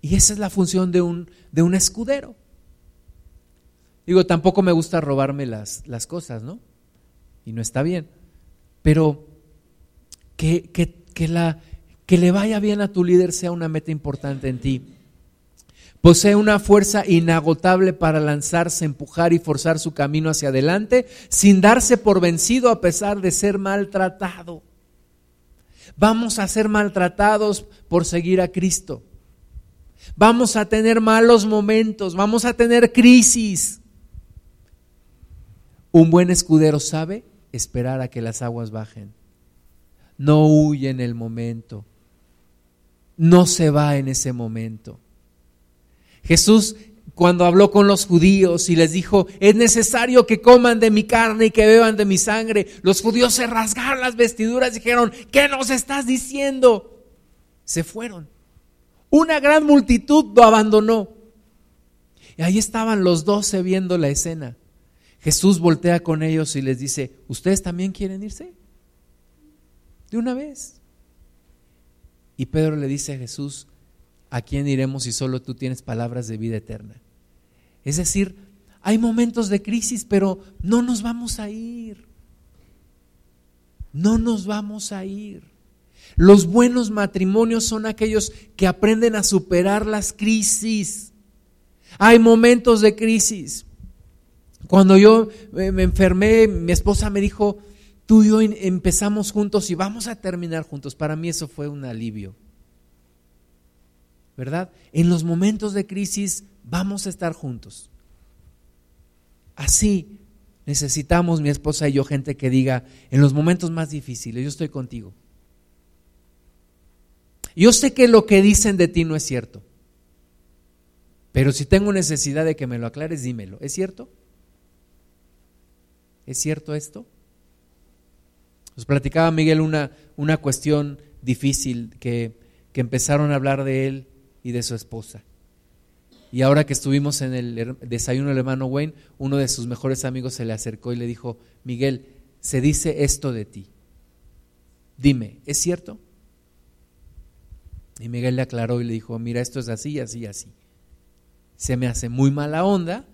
Y esa es la función de un, de un escudero. Digo, tampoco me gusta robarme las, las cosas, ¿no? Y no está bien. Pero que, que, la, que le vaya bien a tu líder sea una meta importante en ti. Posee una fuerza inagotable para lanzarse, empujar y forzar su camino hacia adelante sin darse por vencido a pesar de ser maltratado. Vamos a ser maltratados por seguir a Cristo. Vamos a tener malos momentos, vamos a tener crisis. Un buen escudero sabe esperar a que las aguas bajen. No huye en el momento. No se va en ese momento. Jesús cuando habló con los judíos y les dijo, es necesario que coman de mi carne y que beban de mi sangre, los judíos se rasgaron las vestiduras y dijeron, ¿qué nos estás diciendo? Se fueron. Una gran multitud lo abandonó. Y ahí estaban los doce viendo la escena. Jesús voltea con ellos y les dice, ¿ustedes también quieren irse? De una vez. Y Pedro le dice a Jesús, ¿a quién iremos si solo tú tienes palabras de vida eterna? Es decir, hay momentos de crisis, pero no nos vamos a ir. No nos vamos a ir. Los buenos matrimonios son aquellos que aprenden a superar las crisis. Hay momentos de crisis. Cuando yo me enfermé, mi esposa me dijo, tú y yo empezamos juntos y vamos a terminar juntos. Para mí eso fue un alivio. ¿Verdad? En los momentos de crisis vamos a estar juntos. Así necesitamos, mi esposa y yo, gente que diga, en los momentos más difíciles, yo estoy contigo. Yo sé que lo que dicen de ti no es cierto, pero si tengo necesidad de que me lo aclares, dímelo. ¿Es cierto? ¿Es cierto esto? Nos platicaba Miguel una, una cuestión difícil que, que empezaron a hablar de él y de su esposa. Y ahora que estuvimos en el desayuno del hermano Wayne, uno de sus mejores amigos se le acercó y le dijo, Miguel, se dice esto de ti. Dime, ¿es cierto? Y Miguel le aclaró y le dijo, mira, esto es así, así, así. Se me hace muy mala onda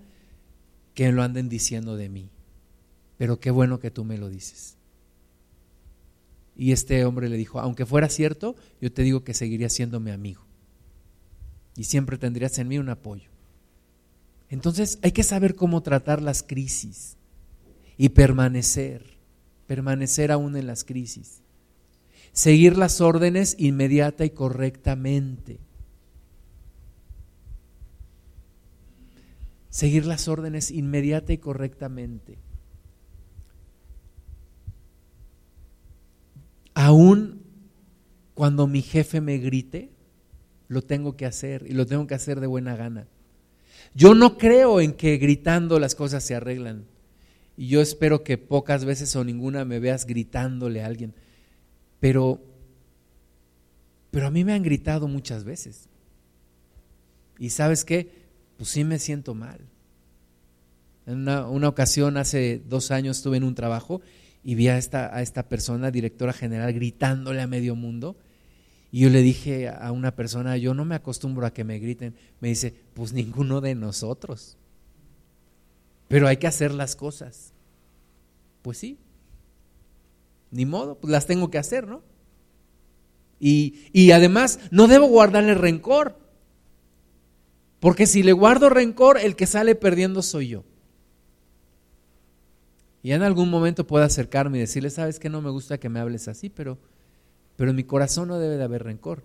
que lo anden diciendo de mí, pero qué bueno que tú me lo dices. Y este hombre le dijo, aunque fuera cierto, yo te digo que seguiría siendo mi amigo y siempre tendrías en mí un apoyo. Entonces hay que saber cómo tratar las crisis y permanecer, permanecer aún en las crisis. Seguir las órdenes inmediata y correctamente. Seguir las órdenes inmediata y correctamente. Aún cuando mi jefe me grite, lo tengo que hacer y lo tengo que hacer de buena gana. Yo no creo en que gritando las cosas se arreglan. Y yo espero que pocas veces o ninguna me veas gritándole a alguien. Pero, pero a mí me han gritado muchas veces. Y sabes qué? Pues sí me siento mal. En una, ocasión, hace dos años, estuve en un trabajo y vi a esta, a esta persona, directora general, gritándole a medio mundo. Y yo le dije a una persona, yo no me acostumbro a que me griten. Me dice, pues ninguno de nosotros. Pero hay que hacer las cosas. Pues sí. Ni modo, pues las tengo que hacer, ¿no? Y, y además, no debo guardarle rencor. Porque si le guardo rencor, el que sale perdiendo soy yo. Y en algún momento puedo acercarme y decirle, sabes que no me gusta que me hables así, pero, pero en mi corazón no debe de haber rencor.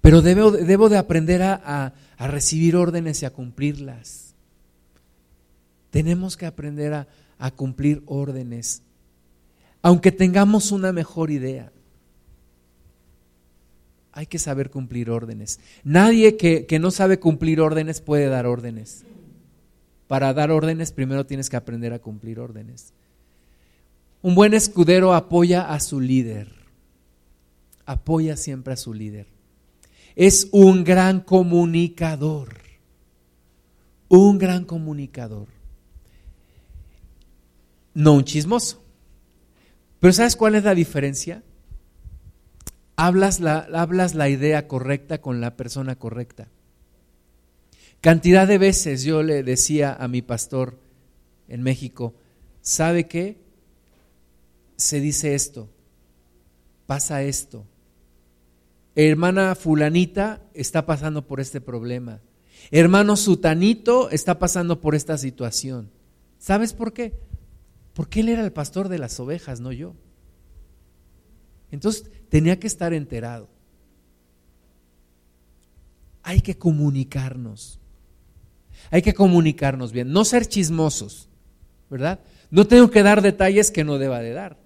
Pero debo, debo de aprender a, a recibir órdenes y a cumplirlas. Tenemos que aprender a, a cumplir órdenes, aunque tengamos una mejor idea. Hay que saber cumplir órdenes. Nadie que, que, no sabe cumplir órdenes puede dar órdenes. Para dar órdenes primero tienes que aprender a cumplir órdenes. Un buen escudero apoya a su líder. Apoya siempre a su líder. Es un gran comunicador. Un gran comunicador no un chismoso. Pero ¿sabes cuál es la diferencia? Hablas la, hablas la idea correcta con la persona correcta. Cantidad de veces yo le decía a mi pastor en México, ¿sabe qué? Se dice esto, pasa esto. Hermana fulanita está pasando por este problema. Hermano sutanito está pasando por esta situación. ¿Sabes por qué? Porque él era el pastor de las ovejas, no yo. Entonces tenía que estar enterado. Hay que comunicarnos. Hay que comunicarnos bien, no ser chismosos, ¿verdad? No tengo que dar detalles que no deba de dar,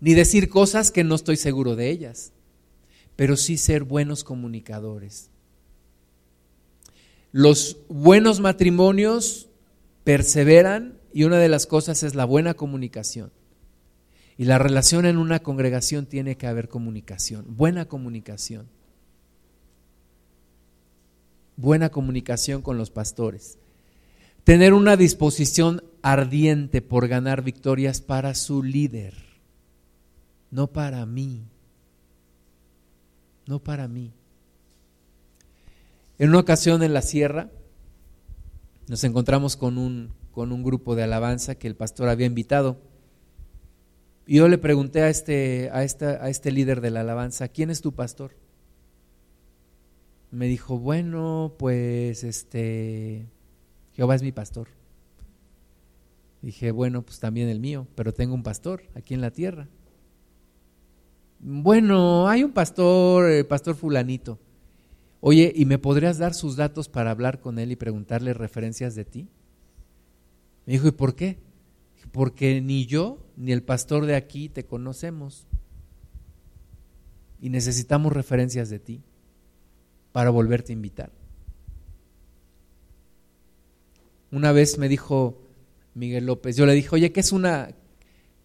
ni decir cosas que no estoy seguro de ellas, pero sí ser buenos comunicadores. Los buenos matrimonios perseveran y una de las cosas es la buena comunicación. Y la relación en una congregación tiene que haber comunicación, buena comunicación. Buena comunicación con los pastores. Tener una disposición ardiente por ganar victorias para su líder, no para mí. No para mí. En una ocasión en la sierra nos encontramos con un con un grupo de alabanza que el pastor había invitado. Y yo le pregunté a este, a, a este líder de la alabanza, ¿quién es tu pastor? Me dijo, bueno, pues este, Jehová es mi pastor. Dije, bueno, pues también el mío, pero tengo un pastor aquí en la tierra. Bueno, hay un pastor, el pastor fulanito. Oye, ¿y me podrías dar sus datos para hablar con él y preguntarle referencias de ti? Me dijo, ¿y por qué? Porque ni yo ni el pastor de aquí te conocemos. Y necesitamos referencias de ti para volverte a invitar. Una vez me dijo Miguel López, yo le dije, oye, ¿qué es una,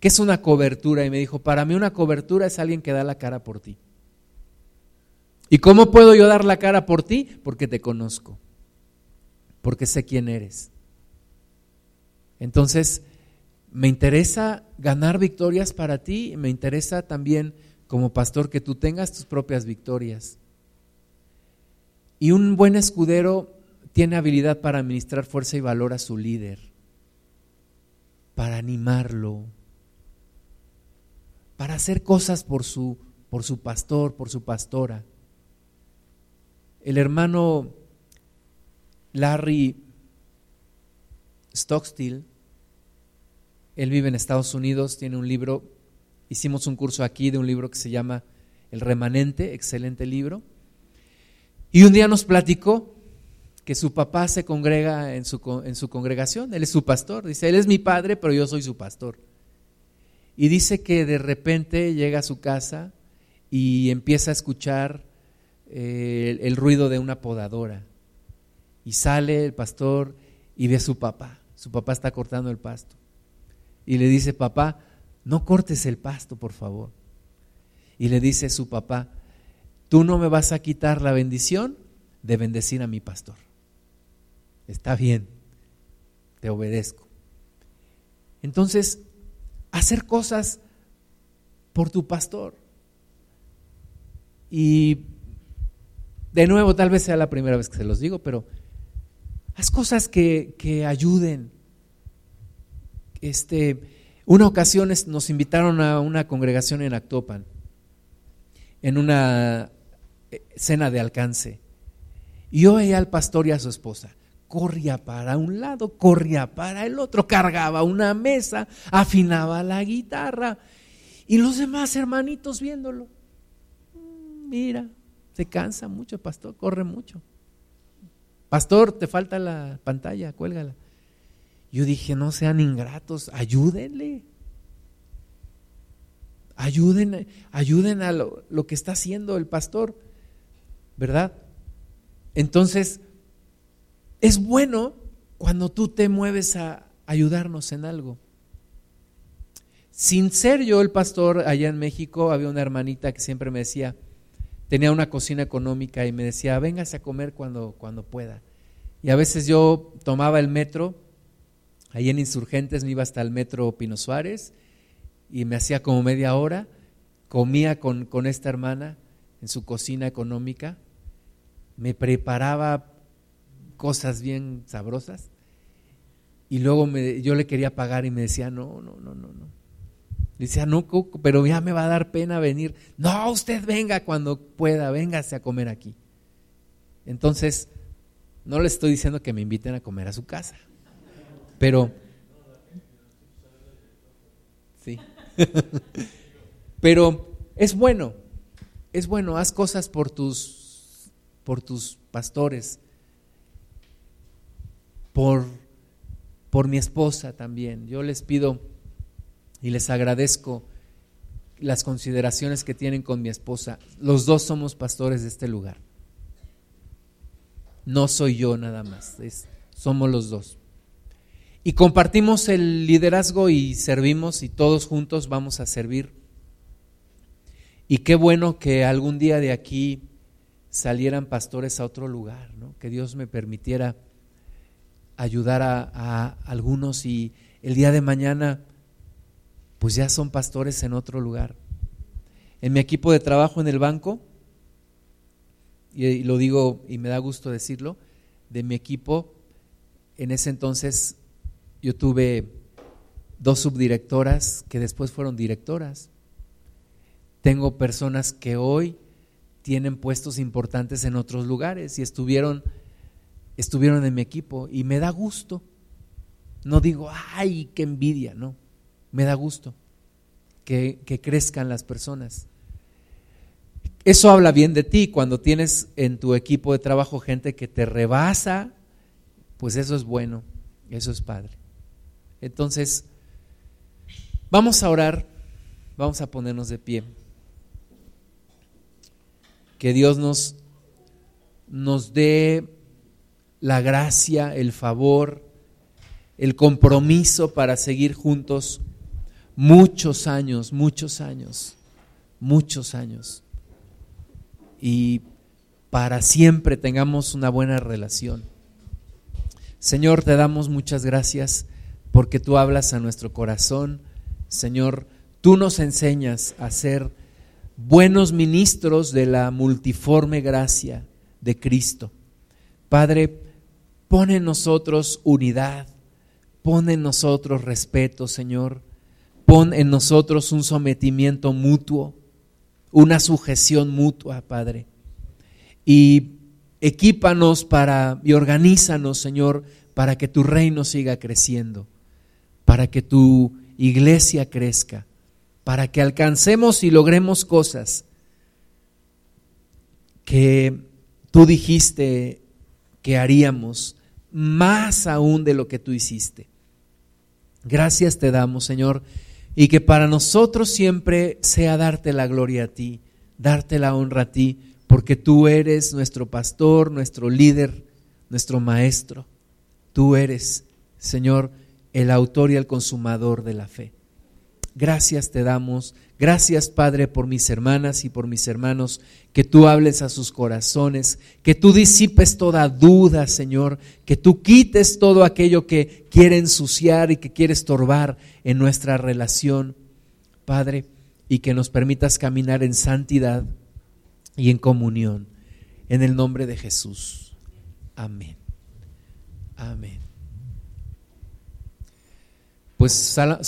qué es una cobertura? Y me dijo, para mí una cobertura es alguien que da la cara por ti. ¿Y cómo puedo yo dar la cara por ti? Porque te conozco, porque sé quién eres entonces, me interesa ganar victorias para ti, me interesa también como pastor que tú tengas tus propias victorias. Y un buen escudero tiene habilidad para administrar fuerza y valor a su líder, para animarlo, para hacer cosas por su, por su pastor, por su pastora. El hermano Larry Stockstill él vive en Estados Unidos, tiene un libro, hicimos un curso aquí de un libro que se llama El Remanente, excelente libro. Y un día nos platicó que su papá se congrega en su, en su congregación, él es su pastor, dice, él es mi padre, pero yo soy su pastor. Y dice que de repente llega a su casa y empieza a escuchar eh, el, el ruido de una podadora. Y sale el pastor y ve a su papá. Su papá está cortando el pasto y le dice, papá, no cortes el pasto, por favor. Y le dice su papá, tú no me vas a quitar la bendición de bendecir a mi pastor. Está bien, te obedezco. Entonces, hacer cosas por tu pastor. Y de nuevo, tal vez sea la primera vez que se los digo, pero haz cosas que, que ayuden este, una ocasión nos invitaron a una congregación en Actopan, en una eh, cena de alcance. Y yo veía al pastor y a su esposa. Corría para un lado, corría para el otro, cargaba una mesa, afinaba la guitarra y los demás hermanitos viéndolo. Mm, mira, se cansa mucho, pastor, corre mucho. Pastor, te falta la pantalla, cuélgala. Yo dije, no sean ingratos, ayúdenle. Ayuden, ayuden a lo, lo que está haciendo el pastor, ¿verdad? Entonces, es bueno cuando tú te mueves a ayudarnos en algo. Sin ser yo el pastor allá en México, había una hermanita que siempre me decía, tenía una cocina económica y me decía, véngase a comer cuando, cuando pueda. Y a veces yo tomaba el metro, ahí en Insurgentes me iba hasta el metro Pino Suárez y me hacía como media hora, comía con, con esta hermana en su cocina económica, me preparaba cosas bien sabrosas y luego me, yo le quería pagar y me decía, no, no, no, no, no Decía, no, pero ya me va a dar pena venir. No, usted venga cuando pueda, véngase a comer aquí. Entonces, no le estoy diciendo que me inviten a comer a su casa, pero, sí, pero es bueno, es bueno, haz cosas por tus, por tus pastores, por, por mi esposa también. Yo les pido y les agradezco las consideraciones que tienen con mi esposa. Los dos somos pastores de este lugar. No soy yo nada más, somos los dos. Y compartimos el liderazgo y servimos y todos juntos vamos a servir. Y qué bueno que algún día de aquí salieran pastores a otro lugar, ¿no? que Dios me permitiera ayudar a, algunos y el día de mañana pues ya son pastores en otro lugar. En mi equipo de trabajo en el banco, y lo digo y me da gusto decirlo, de mi equipo, en ese entonces yo tuve dos subdirectoras que después fueron directoras. Tengo personas que hoy tienen puestos importantes en otros lugares y estuvieron, estuvieron en mi equipo y me da gusto. No digo, ay, qué envidia, no me da gusto que, crezcan las personas. Eso habla bien de ti cuando tienes en tu equipo de trabajo gente que te rebasa, pues eso es bueno, eso es padre. Entonces, vamos a orar, vamos a ponernos de pie. Que Dios nos, nos dé la gracia, el favor, el compromiso para seguir juntos muchos años, muchos años, muchos años. Y para siempre tengamos una buena relación. Señor, te damos muchas gracias porque tú hablas a nuestro corazón. Señor, tú nos enseñas a ser buenos ministros de la multiforme gracia de Cristo. Padre, pone en nosotros unidad, pone en nosotros respeto, Señor Pon en nosotros un sometimiento mutuo, una sujeción mutua, Padre. Y equípanos para y organízanos, Señor, para que tu reino siga creciendo, para que tu iglesia crezca, para que alcancemos y logremos cosas que tú dijiste que haríamos, más aún de lo que tú hiciste. Gracias te damos, Señor y que para nosotros siempre sea darte la gloria a ti, darte la honra a ti, porque tú eres nuestro pastor, nuestro líder, nuestro maestro. Tú eres, Señor, el autor y el consumador de la fe. Gracias te damos. Gracias, Padre, por mis hermanas y por mis hermanos, que tú hables a sus corazones, que tú disipes toda duda, Señor, que tú quites todo aquello que quiere ensuciar y que quiere estorbar en nuestra relación, Padre, y que nos permitas caminar en santidad y en comunión. En el nombre de Jesús. Amén. Amén. Pues solamente